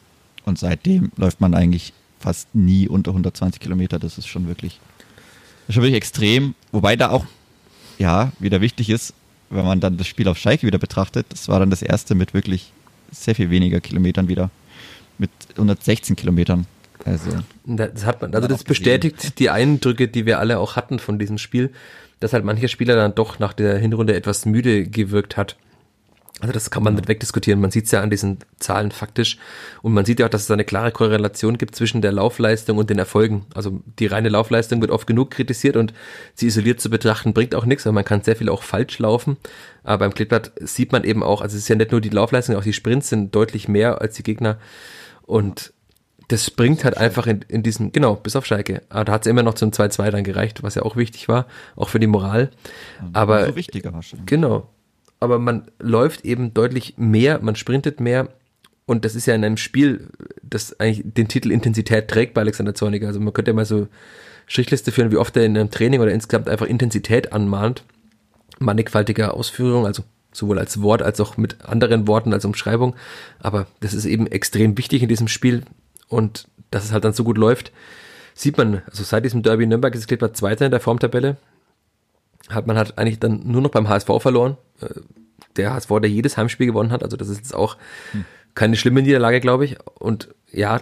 Und seitdem läuft man eigentlich fast nie unter 120 Kilometer. Das ist schon wirklich, das ist schon wirklich extrem. Wobei da auch ja, wieder wichtig ist, wenn man dann das Spiel auf Schalke wieder betrachtet, das war dann das erste mit wirklich sehr viel weniger Kilometern wieder. Mit 116 Kilometern. Also, das hat man, also das bestätigt die Eindrücke, die wir alle auch hatten von diesem Spiel, dass halt mancher Spieler dann doch nach der Hinrunde etwas müde gewirkt hat. Also das kann man nicht wegdiskutieren. Man sieht es ja an diesen Zahlen faktisch. Und man sieht ja auch, dass es eine klare Korrelation gibt zwischen der Laufleistung und den Erfolgen. Also die reine Laufleistung wird oft genug kritisiert und sie isoliert zu betrachten bringt auch nichts, weil man kann sehr viel auch falsch laufen. Aber beim Klittblatt sieht man eben auch, also es ist ja nicht nur die Laufleistung, auch die Sprints sind deutlich mehr als die Gegner. Und das bringt halt einfach in, in diesem, genau, bis auf Schalke. Aber da hat es immer noch zum 2-2 dann gereicht, was ja auch wichtig war, auch für die Moral. Aber so wichtiger wahrscheinlich. Genau aber man läuft eben deutlich mehr, man sprintet mehr und das ist ja in einem Spiel, das eigentlich den Titel Intensität trägt bei Alexander Zorniger. Also man könnte ja mal so Strichliste führen, wie oft er in einem Training oder insgesamt einfach Intensität anmahnt. Mannigfaltige Ausführung, also sowohl als Wort als auch mit anderen Worten als Umschreibung. Aber das ist eben extrem wichtig in diesem Spiel und dass es halt dann so gut läuft, sieht man, also seit diesem Derby Nürnberg ist Kleber Zweiter in der Formtabelle hat man halt eigentlich dann nur noch beim HSV verloren. Äh, der HSV, der jedes Heimspiel gewonnen hat, also das ist jetzt auch hm. keine schlimme Niederlage, glaube ich. Und ja,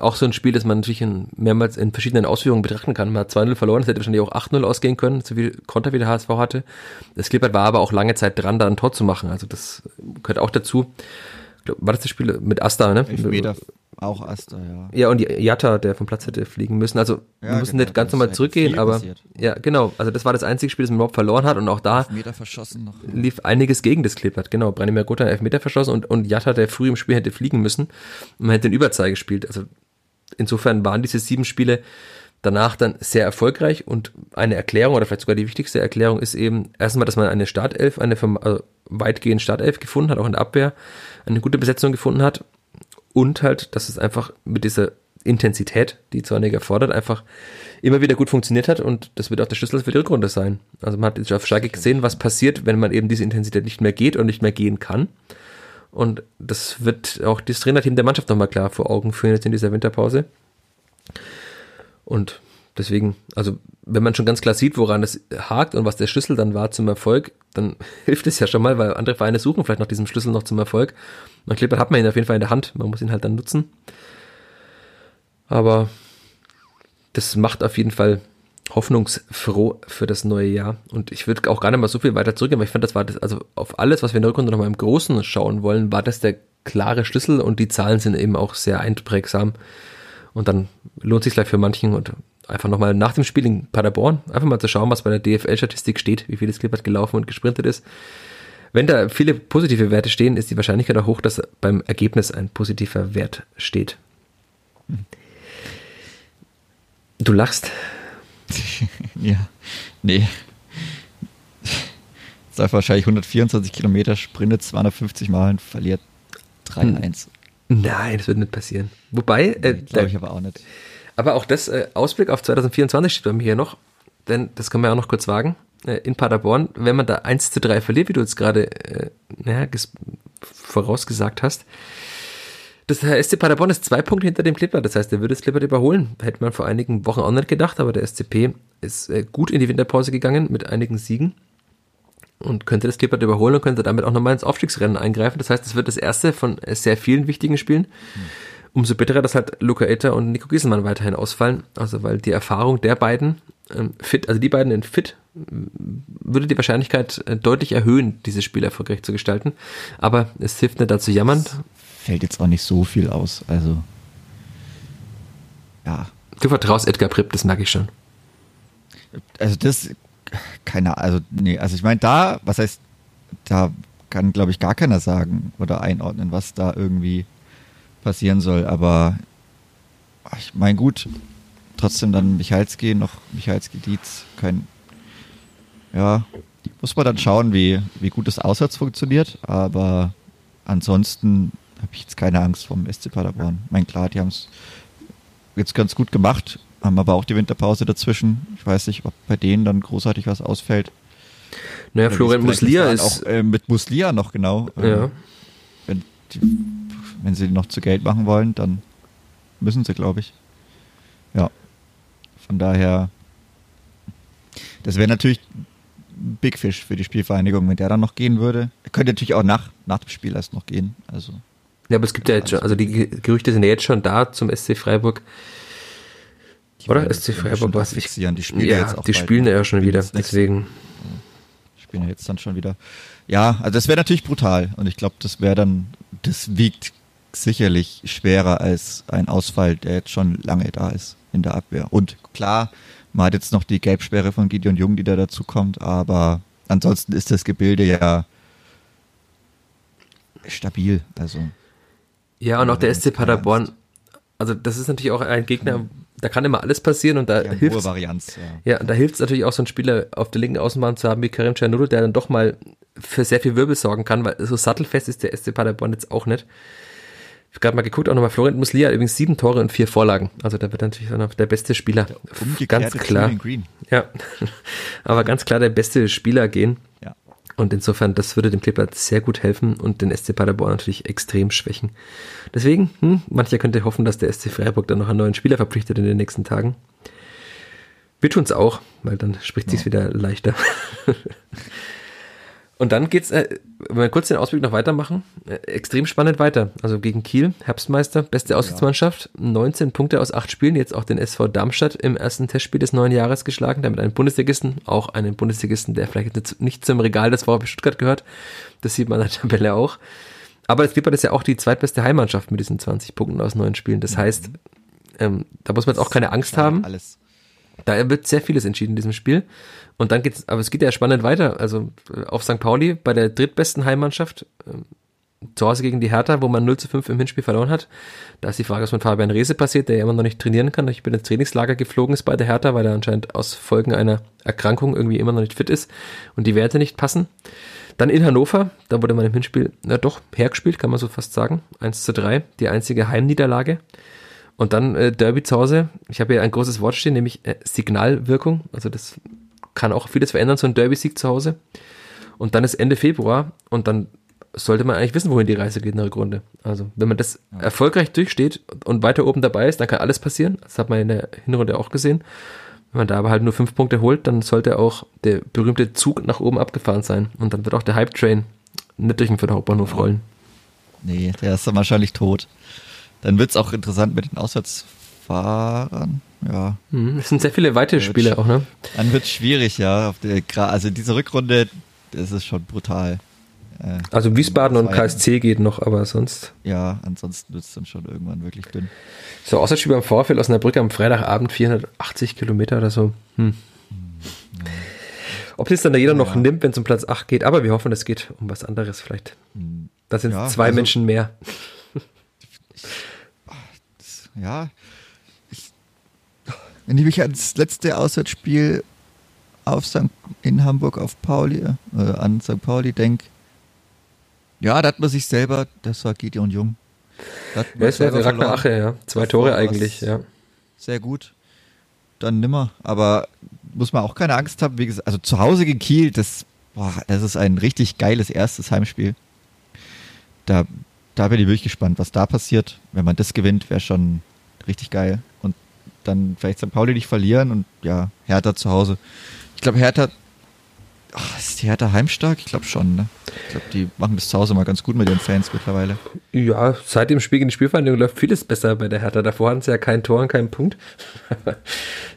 auch so ein Spiel, das man natürlich in, mehrmals in verschiedenen Ausführungen betrachten kann. Man hat 2-0 verloren, es hätte wahrscheinlich auch 8-0 ausgehen können, so viel Konter wie der HSV hatte. Das Klippert war aber auch lange Zeit dran, da ein Tor zu machen. Also das gehört auch dazu. War das das Spiel mit Asta, ne? Elfmeter auch Asta, ja. Ja, und Jatta, der vom Platz hätte fliegen müssen. Also ja, wir müssen genau, nicht ganz nochmal zurückgehen, aber passiert. ja, genau. Also das war das einzige Spiel, das man überhaupt verloren hat und auch da lief einiges gegen das Klippert. Genau, Branimir Gotha Elfmeter verschossen und, und Jatta, der früh im Spiel hätte fliegen müssen. Und man hätte den Überzahl gespielt. Also insofern waren diese sieben Spiele danach dann sehr erfolgreich und eine Erklärung oder vielleicht sogar die wichtigste Erklärung ist eben erstmal, dass man eine Startelf, eine also weitgehend Startelf gefunden hat, auch in der Abwehr eine gute Besetzung gefunden hat und halt, dass es einfach mit dieser Intensität, die Zorniger fordert, einfach immer wieder gut funktioniert hat und das wird auch der Schlüssel für die Rückrunde sein. Also man hat jetzt auf Schalke gesehen, was passiert, wenn man eben diese Intensität nicht mehr geht und nicht mehr gehen kann. Und das wird auch das Trainerteam der Mannschaft nochmal klar vor Augen führen jetzt in dieser Winterpause. Und deswegen, also wenn man schon ganz klar sieht, woran es hakt und was der Schlüssel dann war zum Erfolg, dann hilft es ja schon mal, weil andere Vereine suchen vielleicht nach diesem Schlüssel noch zum Erfolg. Man Clipper hat man ihn auf jeden Fall in der Hand, man muss ihn halt dann nutzen. Aber das macht auf jeden Fall hoffnungsfroh für das neue Jahr. Und ich würde auch gar nicht mal so viel weiter zurückgehen, weil ich fand, das war das, also auf alles, was wir in der Rückrunde nochmal im Großen schauen wollen, war das der klare Schlüssel und die Zahlen sind eben auch sehr einprägsam. Und dann lohnt sich gleich für manchen und einfach nochmal nach dem Spiel in Paderborn einfach mal zu schauen, was bei der DFL-Statistik steht, wie viel das Clippert gelaufen und gesprintet ist. Wenn da viele positive Werte stehen, ist die Wahrscheinlichkeit auch hoch, dass beim Ergebnis ein positiver Wert steht. Du lachst. ja, nee. Läuft wahrscheinlich 124 Kilometer, sprintet 250 Mal und verliert 3-1. Nein, das wird nicht passieren. Wobei, äh, glaube ich aber auch nicht. Aber auch das äh, Ausblick auf 2024 steht bei mir hier noch, denn das können wir auch noch kurz wagen. Äh, in Paderborn, wenn man da 1 zu 3 verliert, wie du jetzt gerade äh, naja, vorausgesagt hast, das SC Paderborn ist zwei Punkte hinter dem Clipper, das heißt, er würde das Clipper überholen. Hätte man vor einigen Wochen auch nicht gedacht, aber der SCP ist äh, gut in die Winterpause gegangen mit einigen Siegen und könnte das Clipper überholen und könnte damit auch nochmal ins Aufstiegsrennen eingreifen. Das heißt, es wird das erste von sehr vielen wichtigen Spielen. Hm. Umso bitterer, dass halt Luca Etter und Nico Gieselmann weiterhin ausfallen. Also weil die Erfahrung der beiden ähm, fit, also die beiden in fit, würde die Wahrscheinlichkeit äh, deutlich erhöhen, dieses Spiel erfolgreich zu gestalten. Aber es hilft nicht dazu jammern. Das fällt jetzt auch nicht so viel aus. Also ja. Du vertraust Edgar Pripp, das merke ich schon. Also das, keine also nee, also ich meine da, was heißt, da kann glaube ich gar keiner sagen oder einordnen, was da irgendwie passieren soll. Aber ich meine, gut, trotzdem dann Michalski, noch Michalski Dietz, kein, ja, muss man dann schauen, wie, wie gut das auswärts funktioniert. Aber ansonsten habe ich jetzt keine Angst vom SC Paderborn. Ich meine, klar, die haben es jetzt ganz gut gemacht, haben aber auch die Winterpause dazwischen. Ich weiß nicht, ob bei denen dann großartig was ausfällt. Naja, Florian Muslia ist. Auch äh, mit Muslia noch genau. Ja. Äh, wenn die wenn sie noch zu Geld machen wollen, dann müssen sie, glaube ich. Ja. Von daher, das wäre natürlich Big Fish für die Spielvereinigung, wenn der dann noch gehen würde. Er könnte natürlich auch nach, nach dem Spiel erst noch gehen. Also. Ja, aber es gibt ja jetzt schon, also die Gerüchte sind ja jetzt schon da zum SC Freiburg. Die Oder? SC Freiburg, was ich. Die spielen ja, jetzt auch die spielen ja schon wieder, deswegen. Spielen ja jetzt dann schon wieder. Ja, also das wäre natürlich brutal und ich glaube, das wäre dann, das wiegt sicherlich schwerer als ein Ausfall, der jetzt schon lange da ist in der Abwehr. Und klar, man hat jetzt noch die Gelbsperre von Gideon Jung, die da dazu kommt, aber ansonsten ist das Gebilde ja stabil. Also ja, und auch der SC Paderborn, also das ist natürlich auch ein Gegner, da kann immer alles passieren und da ja, hilft Varianz, ja. ja, da hilft es natürlich auch so einen Spieler auf der linken Außenbahn zu haben wie Karim Czernudl, der dann doch mal für sehr viel Wirbel sorgen kann, weil so sattelfest ist der SC Paderborn jetzt auch nicht. Ich habe gerade mal geguckt, auch nochmal Florian Muslia übrigens sieben Tore und vier Vorlagen. Also da wird natürlich dann der beste Spieler. Der ganz klar. Ja. Aber ganz klar der beste Spieler gehen. Ja. Und insofern, das würde dem Clipper sehr gut helfen und den SC Paderborn natürlich extrem schwächen. Deswegen, hm, mancher könnte hoffen, dass der SC Freiburg dann noch einen neuen Spieler verpflichtet in den nächsten Tagen. Wir tun es auch, weil dann spricht ja. sich's wieder leichter. Und dann geht's, äh, wenn wir kurz den Ausblick noch weitermachen, äh, extrem spannend weiter. Also gegen Kiel, Herbstmeister, beste Aussichtsmannschaft, 19 Punkte aus 8 Spielen, jetzt auch den SV Darmstadt im ersten Testspiel des neuen Jahres geschlagen, damit einen Bundesligisten, auch einen Bundesligisten, der vielleicht nicht zum Regal des VfB Stuttgart gehört. Das sieht man in der Tabelle auch. Aber es gibt das ja auch die zweitbeste Heimmannschaft mit diesen 20 Punkten aus neun Spielen. Das mhm. heißt, ähm, da muss man jetzt auch keine Angst haben. Alles. Da wird sehr vieles entschieden in diesem Spiel. Und dann geht's, aber es geht ja spannend weiter. Also äh, auf St. Pauli bei der drittbesten Heimmannschaft, ähm, zu Hause gegen die Hertha, wo man 0 zu 5 im Hinspiel verloren hat. Da ist die Frage, was mit Fabian Rehse passiert, der ja immer noch nicht trainieren kann. Ich bin ins Trainingslager geflogen ist bei der Hertha, weil er anscheinend aus Folgen einer Erkrankung irgendwie immer noch nicht fit ist und die Werte nicht passen. Dann in Hannover, da wurde man im Hinspiel, na doch, hergespielt, kann man so fast sagen. 1 zu 3, die einzige Heimniederlage. Und dann äh, Derby zu Hause. Ich habe hier ein großes Wort stehen, nämlich äh, Signalwirkung. Also das kann auch vieles verändern, so ein Derby-Sieg zu Hause. Und dann ist Ende Februar und dann sollte man eigentlich wissen, wohin die Reise geht in der Rückrunde. Also wenn man das ja. erfolgreich durchsteht und weiter oben dabei ist, dann kann alles passieren. Das hat man in der Hinrunde auch gesehen. Wenn man da aber halt nur fünf Punkte holt, dann sollte auch der berühmte Zug nach oben abgefahren sein. Und dann wird auch der Hype-Train nicht durch den Hauptbahnhof rollen. Nee, der ist dann wahrscheinlich tot. Dann wird es auch interessant mit den Auswärtsfahrern. Ja. Mhm, es sind sehr viele weite Spiele auch, ne? Dann wird es schwierig, ja. also diese Rückrunde, das ist schon brutal. Äh, also Wiesbaden und KSC geht noch, aber sonst. Ja, ansonsten wird es dann schon irgendwann wirklich dünn. So, Auswärtsspiel beim Vorfeld aus einer Brücke am Freitagabend 480 Kilometer oder so. Hm. Ja. Ob es dann da jeder ja. noch nimmt, wenn es um Platz 8 geht, aber wir hoffen, es geht um was anderes vielleicht. Hm. Da sind ja, zwei also, Menschen mehr. Ja, wenn ich mich ans letzte Auswärtsspiel auf St. in Hamburg auf Pauli, äh, an St. Pauli denke, ja, da hat man sich selber, das war Gideon Jung. Ja, es war Ragnar Ache, ja. Zwei das Tore eigentlich, ja. Sehr gut. Dann nimmer. Aber muss man auch keine Angst haben. Wie gesagt, also zu Hause gegen Kiel, das, boah, das ist ein richtig geiles erstes Heimspiel. Da, da bin ich wirklich gespannt, was da passiert. Wenn man das gewinnt, wäre schon richtig geil. Und dann vielleicht St. Pauli nicht verlieren und ja, Hertha zu Hause. Ich glaube, Hertha, ach, ist die Hertha heimstark? Ich glaube schon, ne? Ich glaube, die machen das zu Hause mal ganz gut mit ihren Fans mittlerweile. Ja, seit dem Spiel gegen die Spielverhandlung läuft vieles besser bei der Hertha. Davor hatten sie ja kein Tor und keinen Punkt.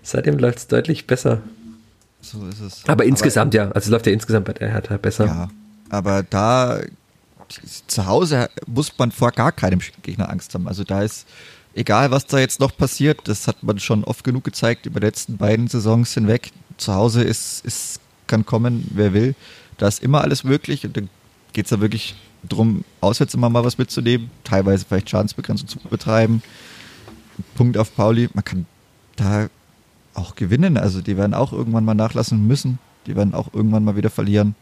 Seitdem läuft es deutlich besser. So ist es. Aber, aber insgesamt ja, also es läuft ja insgesamt bei der Hertha besser. Ja, aber da zu Hause muss man vor gar keinem Gegner Angst haben. Also da ist egal was da jetzt noch passiert, das hat man schon oft genug gezeigt über die letzten beiden Saisons hinweg. Zu Hause ist, ist, kann kommen, wer will. Da ist immer alles möglich und dann geht es da wirklich darum, auswärts immer mal was mitzunehmen, teilweise vielleicht Schadensbegrenzung zu betreiben. Punkt auf Pauli, man kann da auch gewinnen. Also die werden auch irgendwann mal nachlassen müssen. Die werden auch irgendwann mal wieder verlieren.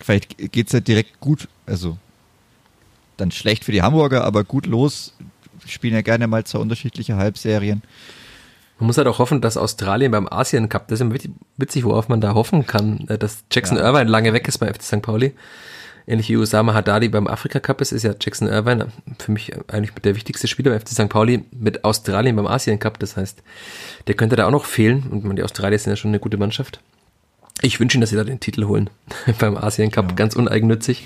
Vielleicht geht es ja direkt gut, also dann schlecht für die Hamburger, aber gut los spielen ja gerne mal zwei unterschiedliche Halbserien. Man muss halt auch hoffen, dass Australien beim Asien Cup, das ist ja witzig, worauf man da hoffen kann, äh, dass Jackson ja. Irvine lange weg ist bei FC St. Pauli. Ähnlich wie Usama Haddadi beim Afrika Cup ist, ist ja Jackson Irvine für mich eigentlich der wichtigste Spieler beim FC St. Pauli mit Australien beim Asien Cup. Das heißt, der könnte da auch noch fehlen. Und die Australier sind ja schon eine gute Mannschaft. Ich wünsche Ihnen, dass Sie da den Titel holen beim Asien Cup, ja. ganz uneigennützig.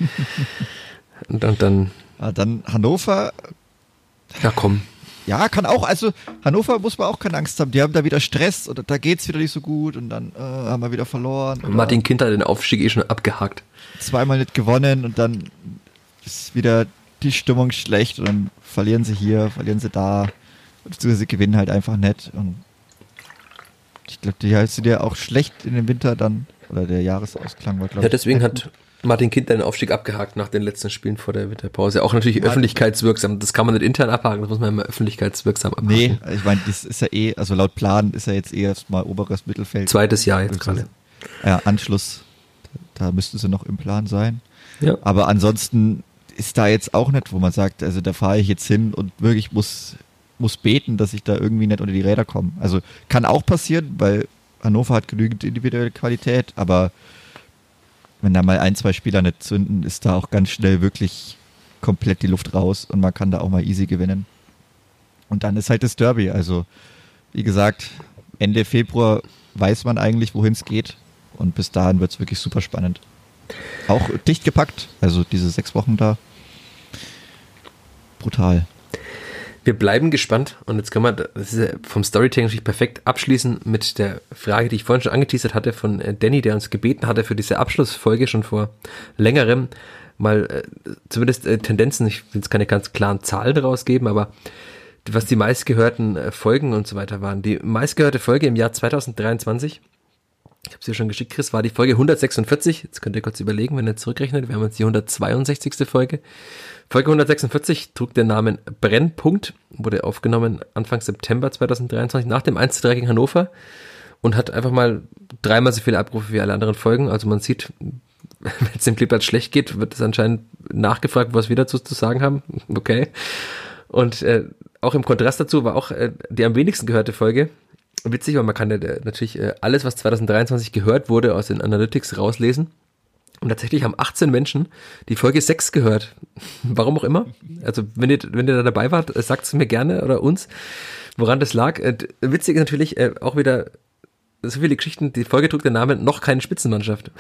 und, und dann. Ja, dann Hannover ja, komm. Ja, kann auch. Also Hannover muss man auch keine Angst haben. Die haben da wieder Stress oder da geht's wieder nicht so gut und dann äh, haben wir wieder verloren. Martin Kind hat den Aufstieg eh schon abgehakt. Zweimal nicht gewonnen und dann ist wieder die Stimmung schlecht und dann verlieren sie hier, verlieren sie da. Beziehungsweise sie gewinnen halt einfach nicht. Und ich glaube, die heißt dir auch schlecht in dem Winter dann. Oder der Jahresausklang war, glaube ich. Ja, deswegen hat Martin Kind den Aufstieg abgehakt nach den letzten Spielen vor der Winterpause. Auch natürlich ja. öffentlichkeitswirksam. Das kann man nicht intern abhaken, das muss man immer öffentlichkeitswirksam abhaken. Nee, ich meine, das ist ja eh, also laut Plan ist ja jetzt eh erstmal oberes Mittelfeld. Zweites Jahr jetzt gerade. Ja, Anschluss, da müssten sie noch im Plan sein. Ja. Aber ansonsten ist da jetzt auch nicht, wo man sagt, also da fahre ich jetzt hin und wirklich muss, muss beten, dass ich da irgendwie nicht unter die Räder komme. Also kann auch passieren, weil Hannover hat genügend individuelle Qualität, aber wenn da mal ein, zwei Spieler nicht zünden, ist da auch ganz schnell wirklich komplett die Luft raus und man kann da auch mal easy gewinnen. Und dann ist halt das Derby. Also, wie gesagt, Ende Februar weiß man eigentlich, wohin es geht. Und bis dahin wird es wirklich super spannend. Auch dicht gepackt, also diese sechs Wochen da. Brutal. Wir bleiben gespannt und jetzt können wir das vom Storytelling natürlich perfekt abschließen mit der Frage, die ich vorhin schon angeteasert hatte von äh, Danny, der uns gebeten hatte für diese Abschlussfolge schon vor längerem mal äh, zumindest äh, Tendenzen, ich will jetzt keine ganz klaren Zahlen rausgeben, aber was die meistgehörten äh, Folgen und so weiter waren. Die meistgehörte Folge im Jahr 2023 ich habe es dir schon geschickt, Chris, war die Folge 146. Jetzt könnt ihr kurz überlegen, wenn ihr zurückrechnet. Wir haben jetzt die 162. Folge. Folge 146 trug den Namen Brennpunkt, wurde aufgenommen Anfang September 2023 nach dem 1 3 gegen Hannover und hat einfach mal dreimal so viele Abrufe wie alle anderen Folgen. Also man sieht, wenn es dem Kleeblatt schlecht geht, wird es anscheinend nachgefragt, was wir dazu zu sagen haben. Okay. Und äh, auch im Kontrast dazu war auch äh, die am wenigsten gehörte Folge witzig, weil man kann ja natürlich äh, alles, was 2023 gehört wurde, aus den Analytics rauslesen. Und tatsächlich haben 18 Menschen die Folge 6 gehört. Warum auch immer. Also, wenn ihr, wenn ihr da dabei wart, äh, sagt es mir gerne oder uns, woran das lag. Äh, witzig ist natürlich auch wieder so viele Geschichten. Die Folge trug den Namen noch keine Spitzenmannschaft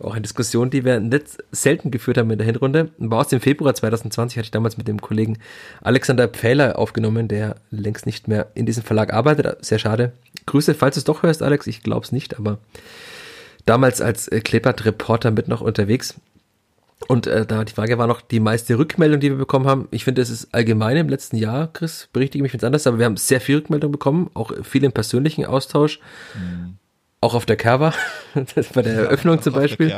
auch eine Diskussion, die wir nicht selten geführt haben in der Hinrunde. War aus dem Februar 2020, hatte ich damals mit dem Kollegen Alexander Pfähler aufgenommen, der längst nicht mehr in diesem Verlag arbeitet. Sehr schade. Grüße, falls du es doch hörst, Alex. Ich glaube es nicht, aber damals als äh, Kleppert-Reporter mit noch unterwegs. Und äh, da die Frage war noch die meiste Rückmeldung, die wir bekommen haben. Ich finde, es ist allgemein im letzten Jahr, Chris, berichtige mich, wenn es anders, aber wir haben sehr viel Rückmeldung bekommen, auch viel im persönlichen Austausch. Mhm. Auch auf der Cover, bei der Eröffnung ja, zum Beispiel,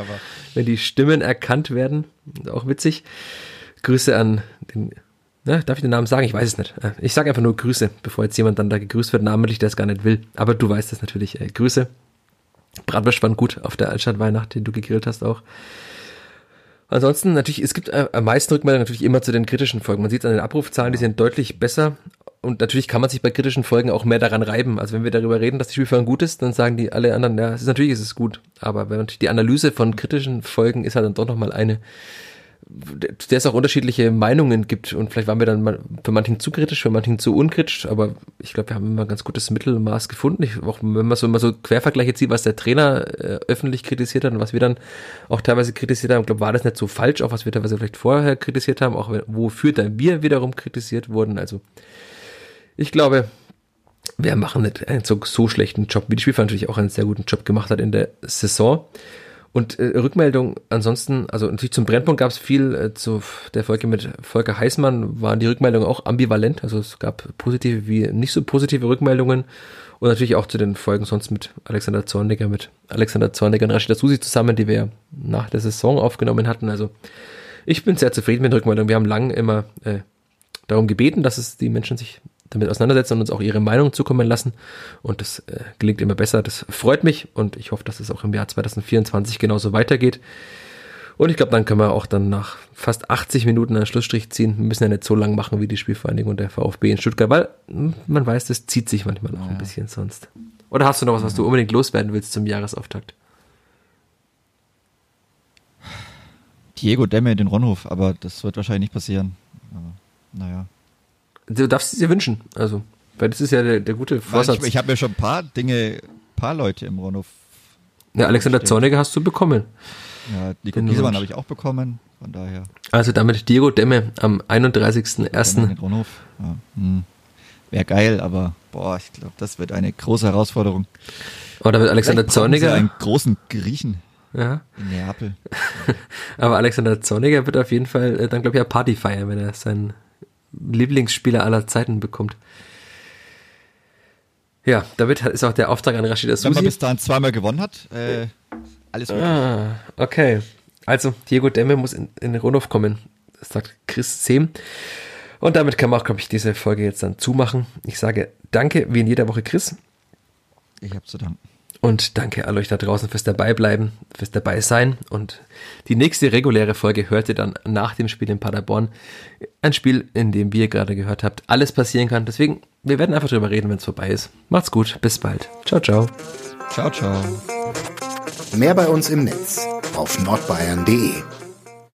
wenn die Stimmen erkannt werden, auch witzig. Grüße an den, ne, darf ich den Namen sagen? Ich weiß es nicht. Äh, ich sage einfach nur Grüße, bevor jetzt jemand dann da gegrüßt wird, namentlich, der es gar nicht will. Aber du weißt es natürlich. Äh, Grüße. Bratwurst waren gut auf der Altstadtweihnacht, den du gegrillt hast auch. Ansonsten natürlich, es gibt äh, am meisten Rückmeldungen natürlich immer zu den kritischen Folgen. Man sieht es an den Abrufzahlen, die sind deutlich besser und natürlich kann man sich bei kritischen Folgen auch mehr daran reiben. Also wenn wir darüber reden, dass die Spielführung gut ist, dann sagen die alle anderen, ja, es ist, natürlich ist es gut. Aber wenn natürlich die Analyse von kritischen Folgen ist halt dann doch nochmal eine, der es auch unterschiedliche Meinungen gibt und vielleicht waren wir dann mal für manchen zu kritisch, für manchen zu unkritisch, aber ich glaube, wir haben immer ein ganz gutes Mittelmaß gefunden. Ich, auch wenn man so immer so Quervergleiche zieht, was der Trainer äh, öffentlich kritisiert hat und was wir dann auch teilweise kritisiert haben, glaube war das nicht so falsch, auch was wir teilweise vielleicht vorher kritisiert haben, auch wofür dann wir wiederum kritisiert wurden. Also ich glaube, wir machen nicht einen so, so schlechten Job, wie die Spielverein natürlich auch einen sehr guten Job gemacht hat in der Saison. Und äh, Rückmeldung ansonsten, also natürlich zum Brennpunkt gab es viel, äh, zu der Folge mit Volker Heißmann waren die Rückmeldungen auch ambivalent, also es gab positive wie nicht so positive Rückmeldungen und natürlich auch zu den Folgen sonst mit Alexander Zorniger, mit Alexander Zorniger und Rashida Susi zusammen, die wir nach der Saison aufgenommen hatten. Also ich bin sehr zufrieden mit den Rückmeldungen. Wir haben lange immer äh, darum gebeten, dass es die Menschen sich damit auseinandersetzen und uns auch ihre Meinung zukommen lassen. Und das äh, gelingt immer besser. Das freut mich und ich hoffe, dass es auch im Jahr 2024 genauso weitergeht. Und ich glaube, dann können wir auch dann nach fast 80 Minuten einen Schlussstrich ziehen. Wir müssen ja nicht so lang machen wie die Spielvereinigung und der VfB in Stuttgart, weil hm, man weiß, das zieht sich manchmal auch ja. ein bisschen sonst. Oder hast du noch was, was du unbedingt loswerden willst zum Jahresauftakt? Diego Demme den Ronhof, aber das wird wahrscheinlich nicht passieren. Aber, naja. Du darfst es dir wünschen. Also, weil das ist ja der, der gute Vorsatz. Ich, ich habe ja schon ein paar Dinge, paar Leute im Ronhof. Ja, Alexander Zorniger hast du bekommen. Ja, Nico Giesemann habe ich auch bekommen, von daher. Also damit Diego Demme am 31.01. Ronhof. Ja, hm. Wäre geil, aber boah, ich glaube, das wird eine große Herausforderung. Oder mit Alexander Zorniger. einen großen Griechen. Ja. In Neapel. aber Alexander Zorniger wird auf jeden Fall äh, dann, glaube ich, eine Party feiern, wenn er sein Lieblingsspieler aller Zeiten bekommt. Ja, damit ist auch der Auftrag an Rashida Susi. Wenn man bis dahin zweimal gewonnen hat, äh, alles gut. Ah, okay. Also, Diego Demme muss in, in den Rundhof kommen, das sagt Chris Sehm. Und damit kann man auch, glaube ich, diese Folge jetzt dann zumachen. Ich sage danke, wie in jeder Woche, Chris. Ich habe zu danken. Und danke an euch da draußen fürs Dabeibleiben, fürs Dabeisein. Und die nächste reguläre Folge hört ihr dann nach dem Spiel in Paderborn. Ein Spiel, in dem, wie ihr gerade gehört habt, alles passieren kann. Deswegen, wir werden einfach drüber reden, wenn es vorbei ist. Macht's gut, bis bald. Ciao, ciao. Ciao, ciao. Mehr bei uns im Netz auf nordbayern.de